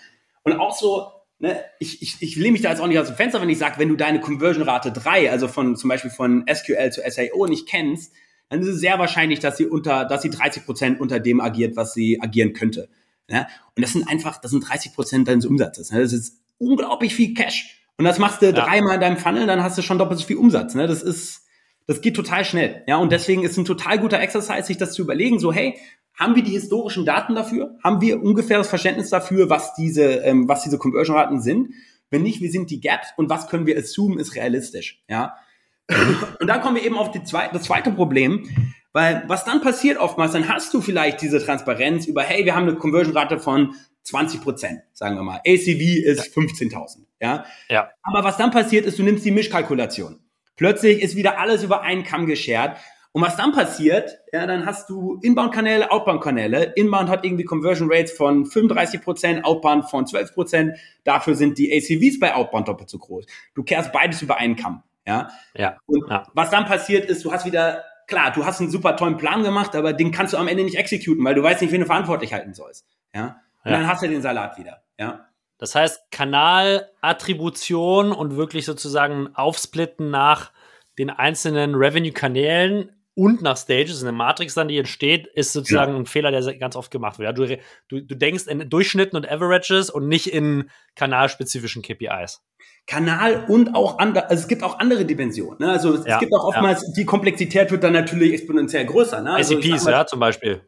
Und auch so, ne, ich, ich, ich lehne mich da jetzt auch nicht aus dem Fenster, wenn ich sage, wenn du deine Conversion-Rate 3, also von zum Beispiel von SQL zu SAO nicht kennst, dann ist es sehr wahrscheinlich, dass sie unter, dass sie 30 Prozent unter dem agiert, was sie agieren könnte. Ne? Und das sind einfach, das sind 30 Prozent deines Umsatzes. Ne? Das ist unglaublich viel Cash. Und das machst du ja. dreimal in deinem Funnel, dann hast du schon doppelt so viel Umsatz. Ne? Das ist, das geht total schnell. Ja, und deswegen ist ein total guter Exercise, sich das zu überlegen, so, hey, haben wir die historischen Daten dafür? Haben wir ungefähr das Verständnis dafür, was diese, ähm, was diese Conversion-Raten sind? Wenn nicht, wie sind die Gaps und was können wir assumen ist realistisch? Ja. Und dann kommen wir eben auf die zwei, das zweite Problem, weil was dann passiert oftmals, dann hast du vielleicht diese Transparenz über, hey, wir haben eine Conversion-Rate von 20 Prozent, sagen wir mal. ACV ist 15.000, ja? ja. Aber was dann passiert ist, du nimmst die Mischkalkulation. Plötzlich ist wieder alles über einen Kamm geschert und was dann passiert, ja, dann hast du Inbound-Kanäle, Outbound-Kanäle. Inbound hat irgendwie Conversion Rates von 35%, Prozent, Outbound von 12%. Prozent. Dafür sind die ACVs bei Outbound doppelt so groß. Du kehrst beides über einen Kamm. Ja. ja. Und ja. was dann passiert ist, du hast wieder, klar, du hast einen super tollen Plan gemacht, aber den kannst du am Ende nicht exekuten, weil du weißt nicht, wen du verantwortlich halten sollst. Ja. Und ja. dann hast du den Salat wieder. Ja. Das heißt, Kanalattribution und wirklich sozusagen Aufsplitten nach den einzelnen Revenue-Kanälen und nach Stages, eine Matrix dann, die entsteht, ist sozusagen ja. ein Fehler, der ganz oft gemacht wird. Du, du, du denkst in Durchschnitten und Averages und nicht in kanalspezifischen KPIs. Kanal und auch andere, also es gibt auch andere Dimensionen. Ne? Also es, ja, gibt auch oftmals, ja. die Komplexität wird dann natürlich exponentiell größer. Ne? Also ICPs, ja, zum Beispiel.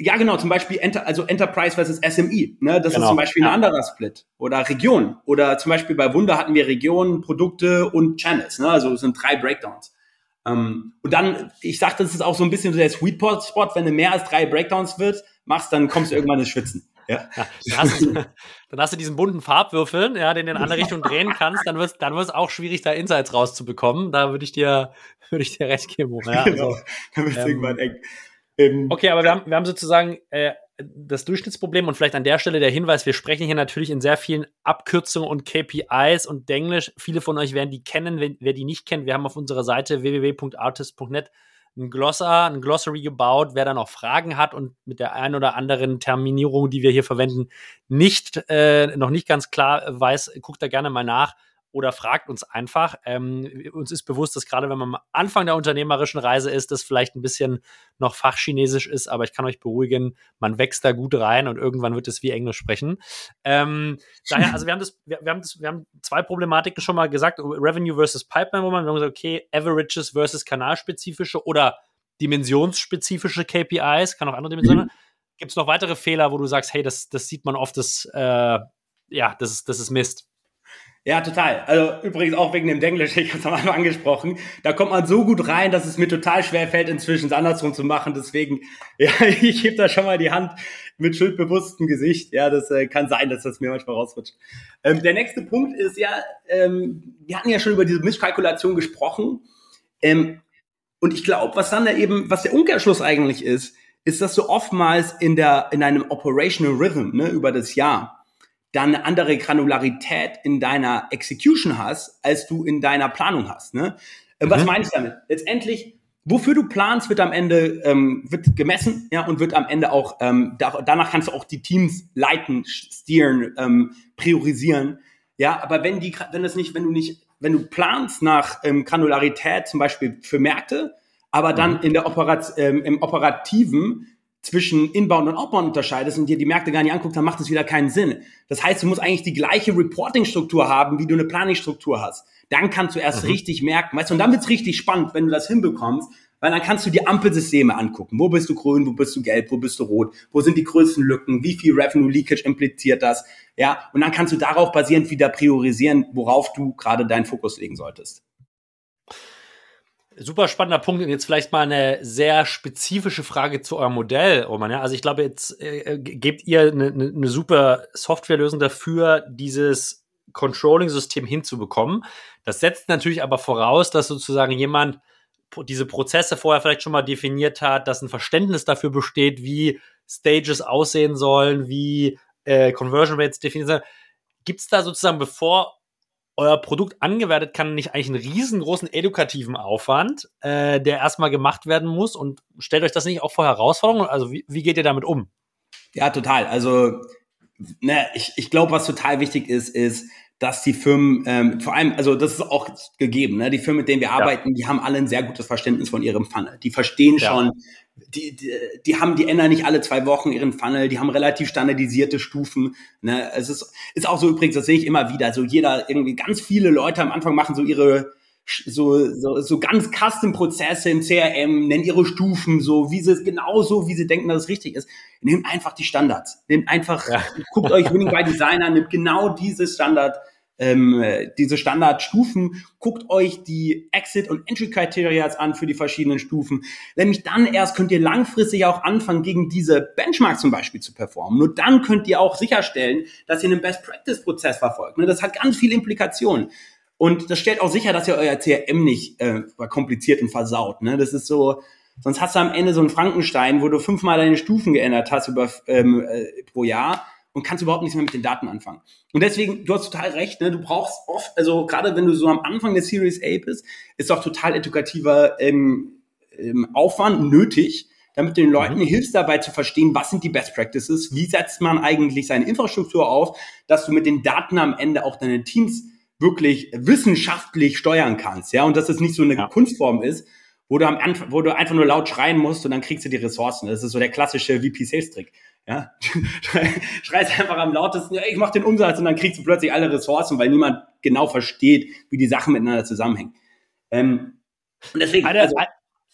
Ja, genau, zum Beispiel Enter, also Enterprise versus SME. Ne? Das genau. ist zum Beispiel ein anderer Split. Oder Region. Oder zum Beispiel bei Wunder hatten wir Regionen, Produkte und Channels. Ne? Also es sind drei Breakdowns. Ähm, und dann, ich sag, das ist auch so ein bisschen so der Sweet Spot, wenn du mehr als drei Breakdowns wird, machst, dann kommst du irgendwann ins Schwitzen. Ja. ja dann, hast du, [LAUGHS] dann, hast du, diesen bunten Farbwürfel, ja, den du in eine andere Richtung drehen kannst, dann wird es dann wird's auch schwierig, da Insights rauszubekommen. Da würde ich dir, [LAUGHS] würde ich dir recht geben. Ja, genau. also, dann wird ähm, irgendwann eng. Ähm, okay, aber wir haben, wir haben sozusagen äh, das Durchschnittsproblem und vielleicht an der Stelle der Hinweis, wir sprechen hier natürlich in sehr vielen Abkürzungen und KPIs und Denglisch. Viele von euch werden die kennen, wenn, wer die nicht kennt. Wir haben auf unserer Seite www.artist.net ein Glossar, ein Glossary gebaut. Wer da noch Fragen hat und mit der einen oder anderen Terminierung, die wir hier verwenden, nicht, äh, noch nicht ganz klar weiß, guckt da gerne mal nach. Oder fragt uns einfach. Ähm, uns ist bewusst, dass gerade wenn man am Anfang der unternehmerischen Reise ist, das vielleicht ein bisschen noch fachchinesisch ist, aber ich kann euch beruhigen, man wächst da gut rein und irgendwann wird es wie Englisch sprechen. Ähm, daher, also wir haben das, wir, wir, haben das, wir haben zwei Problematiken schon mal gesagt, Revenue versus Pipeline, wo man, wir haben gesagt, okay, Averages versus kanalspezifische oder dimensionsspezifische KPIs, kann auch andere Dimensionen. Mhm. Gibt es noch weitere Fehler, wo du sagst, hey, das, das sieht man oft, das, äh, ja, das ist, das ist Mist? Ja, total. Also übrigens auch wegen dem Denglisch, [LAUGHS] ich habe es am Anfang angesprochen. Da kommt man so gut rein, dass es mir total schwer fällt, inzwischen es andersrum zu machen. Deswegen, [LAUGHS] ja, ich heb da schon mal die Hand mit schuldbewusstem Gesicht. Ja, das äh, kann sein, dass das mir manchmal rausrutscht. Ähm, der nächste Punkt ist ja, ähm, wir hatten ja schon über diese Misskalkulation gesprochen. Ähm, und ich glaube, was dann da eben, was der Umkehrschluss eigentlich ist, ist, dass du oftmals in der, in einem Operational Rhythm, ne, über das Jahr, dann eine andere Granularität in deiner Execution hast, als du in deiner Planung hast. Ne? Äh, was mhm. meine ich damit? Letztendlich, wofür du planst, wird am Ende ähm, wird gemessen, ja, und wird am Ende auch ähm, da, danach kannst du auch die Teams leiten, steeren, ähm, priorisieren. Ja, aber wenn die, wenn das nicht, wenn du nicht, wenn du planst nach ähm, Granularität, zum Beispiel für Märkte, aber dann mhm. in der Operat, ähm, im operativen zwischen Inbound und Outbound unterscheidest und dir die Märkte gar nicht anguckst, dann macht es wieder keinen Sinn. Das heißt, du musst eigentlich die gleiche Reporting-Struktur haben, wie du eine Planning-Struktur hast. Dann kannst du erst mhm. richtig merken, weißt du, und dann wird's richtig spannend, wenn du das hinbekommst, weil dann kannst du die Ampelsysteme angucken. Wo bist du grün, wo bist du gelb, wo bist du rot, wo sind die größten Lücken, wie viel Revenue Leakage impliziert das, ja, und dann kannst du darauf basierend wieder priorisieren, worauf du gerade deinen Fokus legen solltest. Super spannender Punkt. Und jetzt vielleicht mal eine sehr spezifische Frage zu eurem Modell, Roman. Ja? Also ich glaube, jetzt äh, äh gebt ihr eine, eine, super Softwarelösung dafür, dieses Controlling-System hinzubekommen. Das setzt natürlich aber voraus, dass sozusagen jemand diese Prozesse vorher vielleicht schon mal definiert hat, dass ein Verständnis dafür besteht, wie Stages aussehen sollen, wie äh, Conversion Rates definiert sind. Gibt es da sozusagen, bevor euer Produkt angewertet kann, nicht eigentlich einen riesengroßen edukativen Aufwand, äh, der erstmal gemacht werden muss und stellt euch das nicht auch vor Herausforderungen? Also wie, wie geht ihr damit um? Ja, total. Also ne, ich, ich glaube, was total wichtig ist, ist, dass die Firmen, ähm, vor allem, also das ist auch gegeben, ne? die Firmen, mit denen wir arbeiten, ja. die haben alle ein sehr gutes Verständnis von ihrem Funnel. Die verstehen ja. schon, die, die, die haben, die ändern nicht alle zwei Wochen ihren Funnel, die haben relativ standardisierte Stufen. Ne? Es ist, ist auch so übrigens, das sehe ich immer wieder, so jeder, irgendwie ganz viele Leute am Anfang machen so ihre so, so, so ganz Custom-Prozesse im CRM, nennen ihre Stufen so, wie sie es genau so, wie sie denken, dass es richtig ist. Nehmt einfach die Standards. Nehmt einfach, ja. guckt euch Winning by Design an, nehmt genau dieses Standard, ähm, diese Standardstufen, guckt euch die Exit- und Entry-Criteria an für die verschiedenen Stufen. Nämlich dann erst könnt ihr langfristig auch anfangen, gegen diese Benchmarks zum Beispiel zu performen. Nur dann könnt ihr auch sicherstellen, dass ihr einen Best-Practice-Prozess verfolgt. Ne, das hat ganz viele Implikationen. Und das stellt auch sicher, dass ihr euer CRM nicht äh, kompliziert und versaut. Ne? Das ist so, sonst hast du am Ende so einen Frankenstein, wo du fünfmal deine Stufen geändert hast über, ähm, äh, pro Jahr und kannst überhaupt nichts mehr mit den Daten anfangen. Und deswegen, du hast total recht, ne? du brauchst oft, also gerade wenn du so am Anfang der Series A bist, ist auch total edukativer ähm, ähm, Aufwand nötig, damit du den Leuten mhm. hilfst dabei zu verstehen, was sind die Best Practices, wie setzt man eigentlich seine Infrastruktur auf, dass du mit den Daten am Ende auch deine Teams wirklich wissenschaftlich steuern kannst, ja, und dass es nicht so eine ja. Kunstform ist, wo du am Anfang, wo du einfach nur laut schreien musst und dann kriegst du die Ressourcen. Das ist so der klassische VP-Sales-Trick. Ja, [LAUGHS] schreist einfach am lautesten, ja, ich mach den Umsatz und dann kriegst du plötzlich alle Ressourcen, weil niemand genau versteht, wie die Sachen miteinander zusammenhängen. Ähm, und deswegen, eine, also,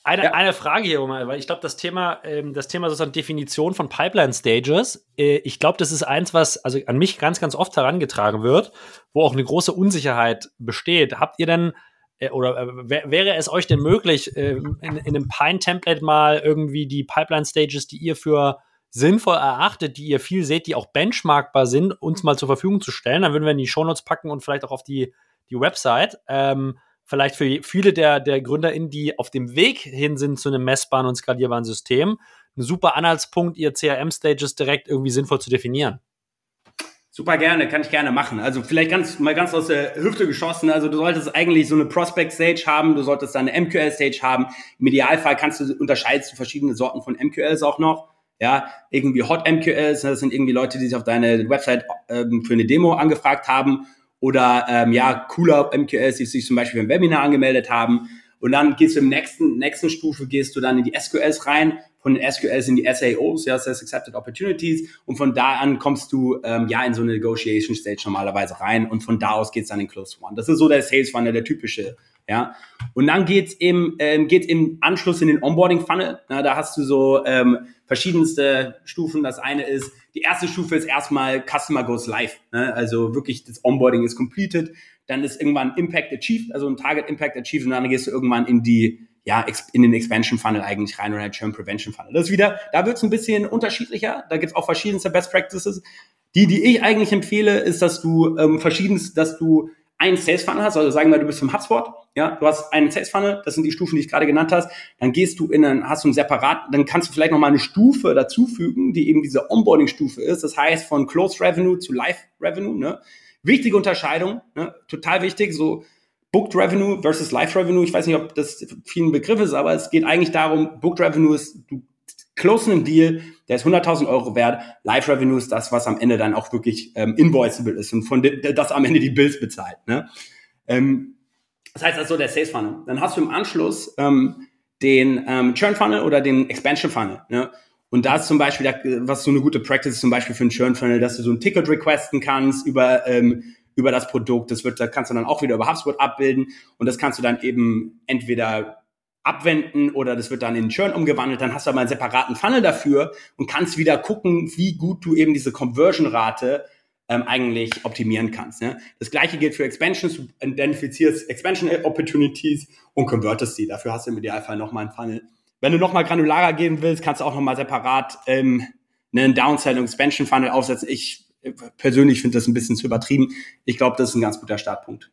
eine, ja. eine Frage hier, mal, weil ich glaube, das Thema, ähm, das Thema sozusagen Definition von Pipeline Stages, äh, ich glaube, das ist eins, was also an mich ganz, ganz oft herangetragen wird, wo auch eine große Unsicherheit besteht. Habt ihr denn äh, oder äh, wäre es euch denn möglich, äh, in, in einem Pine-Template mal irgendwie die Pipeline Stages, die ihr für sinnvoll erachtet, die ihr viel seht, die auch benchmarkbar sind, uns mal zur Verfügung zu stellen? Dann würden wir in die Shownotes packen und vielleicht auch auf die, die Website. Ähm, vielleicht für viele der, der GründerInnen, die auf dem Weg hin sind zu einem messbaren und skalierbaren System, ein super Anhaltspunkt, ihr CRM-Stages direkt irgendwie sinnvoll zu definieren. Super gerne, kann ich gerne machen. Also vielleicht ganz mal ganz aus der Hüfte geschossen. Also du solltest eigentlich so eine Prospect Stage haben, du solltest dann eine MQL Stage haben. Im Idealfall kannst du unterscheiden zu verschiedene Sorten von MQLs auch noch. Ja, irgendwie Hot MQLs, das sind irgendwie Leute, die sich auf deine Website ähm, für eine Demo angefragt haben oder ähm, ja, cooler MQLs, die sich zum Beispiel im Webinar angemeldet haben. Und dann gehst du im nächsten, nächsten Stufe, gehst du dann in die SQLs rein, von den SQLs in die SAOs, ja, Sales Accepted Opportunities, und von da an kommst du ähm, ja in so eine Negotiation Stage normalerweise rein und von da aus geht's dann in Close One. Das ist so der Sales Funnel, der typische ja. Und dann geht's im, ähm, geht's im Anschluss in den Onboarding-Funnel. da hast du so ähm, verschiedenste Stufen. Das eine ist, die erste Stufe ist erstmal Customer goes live. Ne? Also wirklich das Onboarding ist completed. Dann ist irgendwann Impact achieved, also ein Target Impact achieved. Und dann gehst du irgendwann in die ja, in den Expansion Funnel eigentlich rein oder Churn Prevention Funnel. Das ist wieder, da wird's ein bisschen unterschiedlicher. Da gibt's auch verschiedenste Best Practices. Die, die ich eigentlich empfehle, ist, dass du ähm, verschiedenst, dass du einen Sales Funnel hast, also sagen wir, du bist im HubSpot, ja, du hast einen Sales Funnel, das sind die Stufen, die ich gerade genannt hast, dann gehst du in einen, hast du einen separat, dann kannst du vielleicht noch mal eine Stufe dazufügen, die eben diese Onboarding Stufe ist, das heißt von Close Revenue zu Live Revenue, ne? Wichtige Unterscheidung, ne? total wichtig, so Booked Revenue versus Live Revenue, ich weiß nicht, ob das vielen Begriff ist, aber es geht eigentlich darum, Booked Revenue ist, du closen einen Deal, der ist 100.000 Euro wert. Live Revenue ist das, was am Ende dann auch wirklich ähm, invoiceable ist und von das am Ende die Bills bezahlt. Ne? Ähm, das heißt also der Sales Funnel. Dann hast du im Anschluss ähm, den ähm, Churn Funnel oder den Expansion Funnel. Ne? Und da ist zum Beispiel, was so eine gute Practice ist, zum Beispiel für einen Churn Funnel, dass du so ein Ticket requesten kannst über ähm, über das Produkt. Das wird, da kannst du dann auch wieder über HubSpot abbilden und das kannst du dann eben entweder abwenden oder das wird dann in Churn umgewandelt, dann hast du aber einen separaten Funnel dafür und kannst wieder gucken, wie gut du eben diese Conversion-Rate ähm, eigentlich optimieren kannst. Ne? Das gleiche gilt für Expansions, du identifizierst Expansion Opportunities und convertest sie. Dafür hast du im Idealfall nochmal einen Funnel. Wenn du nochmal granularer gehen willst, kannst du auch nochmal separat ähm, einen Downsell und Expansion Funnel aufsetzen. Ich äh, persönlich finde das ein bisschen zu übertrieben. Ich glaube, das ist ein ganz guter Startpunkt.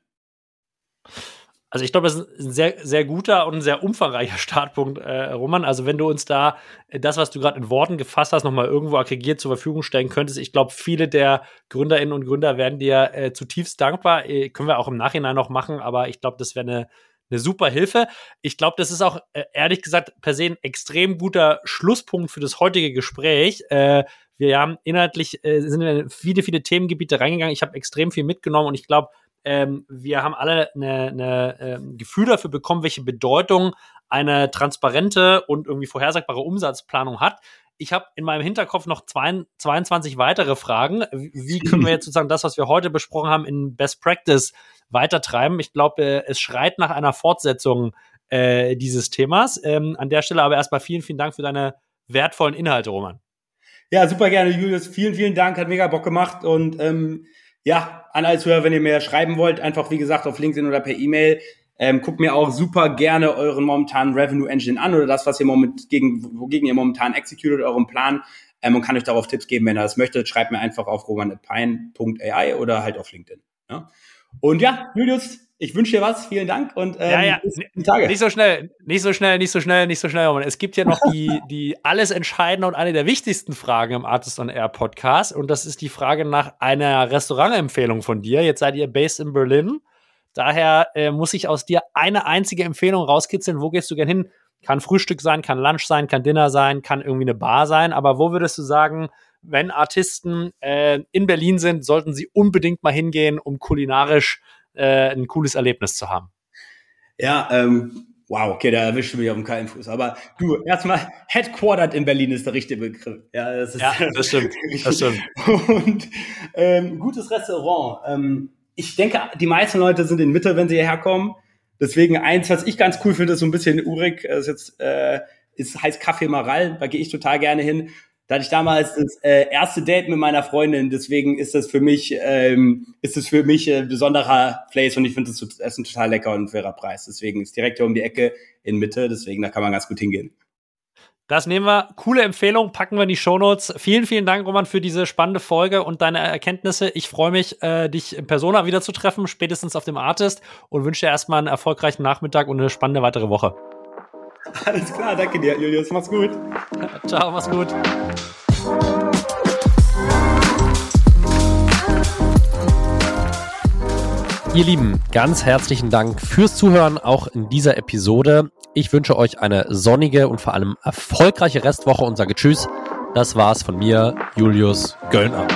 Also ich glaube, das ist ein sehr, sehr guter und ein sehr umfangreicher [LAUGHS] Startpunkt, äh, Roman. Also wenn du uns da äh, das, was du gerade in Worten gefasst hast, nochmal irgendwo aggregiert zur Verfügung stellen könntest, ich glaube, viele der Gründerinnen und Gründer werden dir äh, zutiefst dankbar. Äh, können wir auch im Nachhinein noch machen, aber ich glaube, das wäre eine, eine super Hilfe. Ich glaube, das ist auch äh, ehrlich gesagt per se ein extrem guter Schlusspunkt für das heutige Gespräch. Äh, wir haben inhaltlich äh, sind in viele, viele Themengebiete reingegangen. Ich habe extrem viel mitgenommen und ich glaube, ähm, wir haben alle ein ähm, Gefühl dafür bekommen, welche Bedeutung eine transparente und irgendwie vorhersagbare Umsatzplanung hat. Ich habe in meinem Hinterkopf noch zwei, 22 weitere Fragen. Wie können wir jetzt sozusagen das, was wir heute besprochen haben, in Best Practice weitertreiben? Ich glaube, es schreit nach einer Fortsetzung äh, dieses Themas. Ähm, an der Stelle aber erstmal vielen, vielen Dank für deine wertvollen Inhalte, Roman. Ja, super gerne, Julius. Vielen, vielen Dank. Hat mega Bock gemacht und ähm, ja, an alle Zuhörer, wenn ihr mehr schreiben wollt, einfach wie gesagt auf LinkedIn oder per E-Mail. Ähm, guckt mir auch super gerne euren momentanen Revenue Engine an oder das, was ihr moment gegen, wogegen ihr momentan executed, euren Plan ähm, und kann euch darauf Tipps geben, wenn ihr das möchtet. Schreibt mir einfach auf roman.pine.ai oder halt auf LinkedIn. Ja? Und ja, Julius, ich wünsche dir was. Vielen Dank und ähm, ja, ja. Tage. Nicht so schnell, nicht so schnell, nicht so schnell, nicht so schnell. Es gibt ja noch die, [LAUGHS] die alles entscheidende und eine der wichtigsten Fragen im Artist on Air Podcast. Und das ist die Frage nach einer Restaurantempfehlung von dir. Jetzt seid ihr based in Berlin. Daher äh, muss ich aus dir eine einzige Empfehlung rauskitzeln. Wo gehst du gern hin? Kann Frühstück sein, kann Lunch sein, kann Dinner sein, kann irgendwie eine Bar sein. Aber wo würdest du sagen, wenn Artisten äh, in Berlin sind, sollten sie unbedingt mal hingehen, um kulinarisch äh, ein cooles Erlebnis zu haben. Ja, ähm, wow, okay, da erwischte mich auf dem kalten Fuß. Aber du, erstmal, headquartered in Berlin ist der richtige Begriff. Ja, das, ist, ja, das stimmt. [LAUGHS] Das stimmt. Und ähm, gutes Restaurant. Ähm, ich denke, die meisten Leute sind in Mitte, wenn sie hierher kommen. Deswegen eins, was ich ganz cool finde, ist so ein bisschen urig, ist jetzt, äh, ist, heißt Café Maral, da gehe ich total gerne hin. Da hatte ich damals das äh, erste Date mit meiner Freundin, deswegen ist das für mich, ähm, ist das für mich ein besonderer Place und ich finde das Essen total lecker und fairer Preis. Deswegen ist direkt hier um die Ecke in Mitte, deswegen da kann man ganz gut hingehen. Das nehmen wir. Coole Empfehlung, packen wir in die Shownotes. Vielen, vielen Dank, Roman, für diese spannende Folge und deine Erkenntnisse. Ich freue mich, äh, dich in Persona wieder zu treffen, spätestens auf dem Artist und wünsche dir erstmal einen erfolgreichen Nachmittag und eine spannende weitere Woche. Alles klar, danke dir, Julius. Mach's gut. Ciao, mach's gut. Ihr Lieben, ganz herzlichen Dank fürs Zuhören auch in dieser Episode. Ich wünsche euch eine sonnige und vor allem erfolgreiche Restwoche und sage Tschüss. Das war's von mir, Julius Göllner.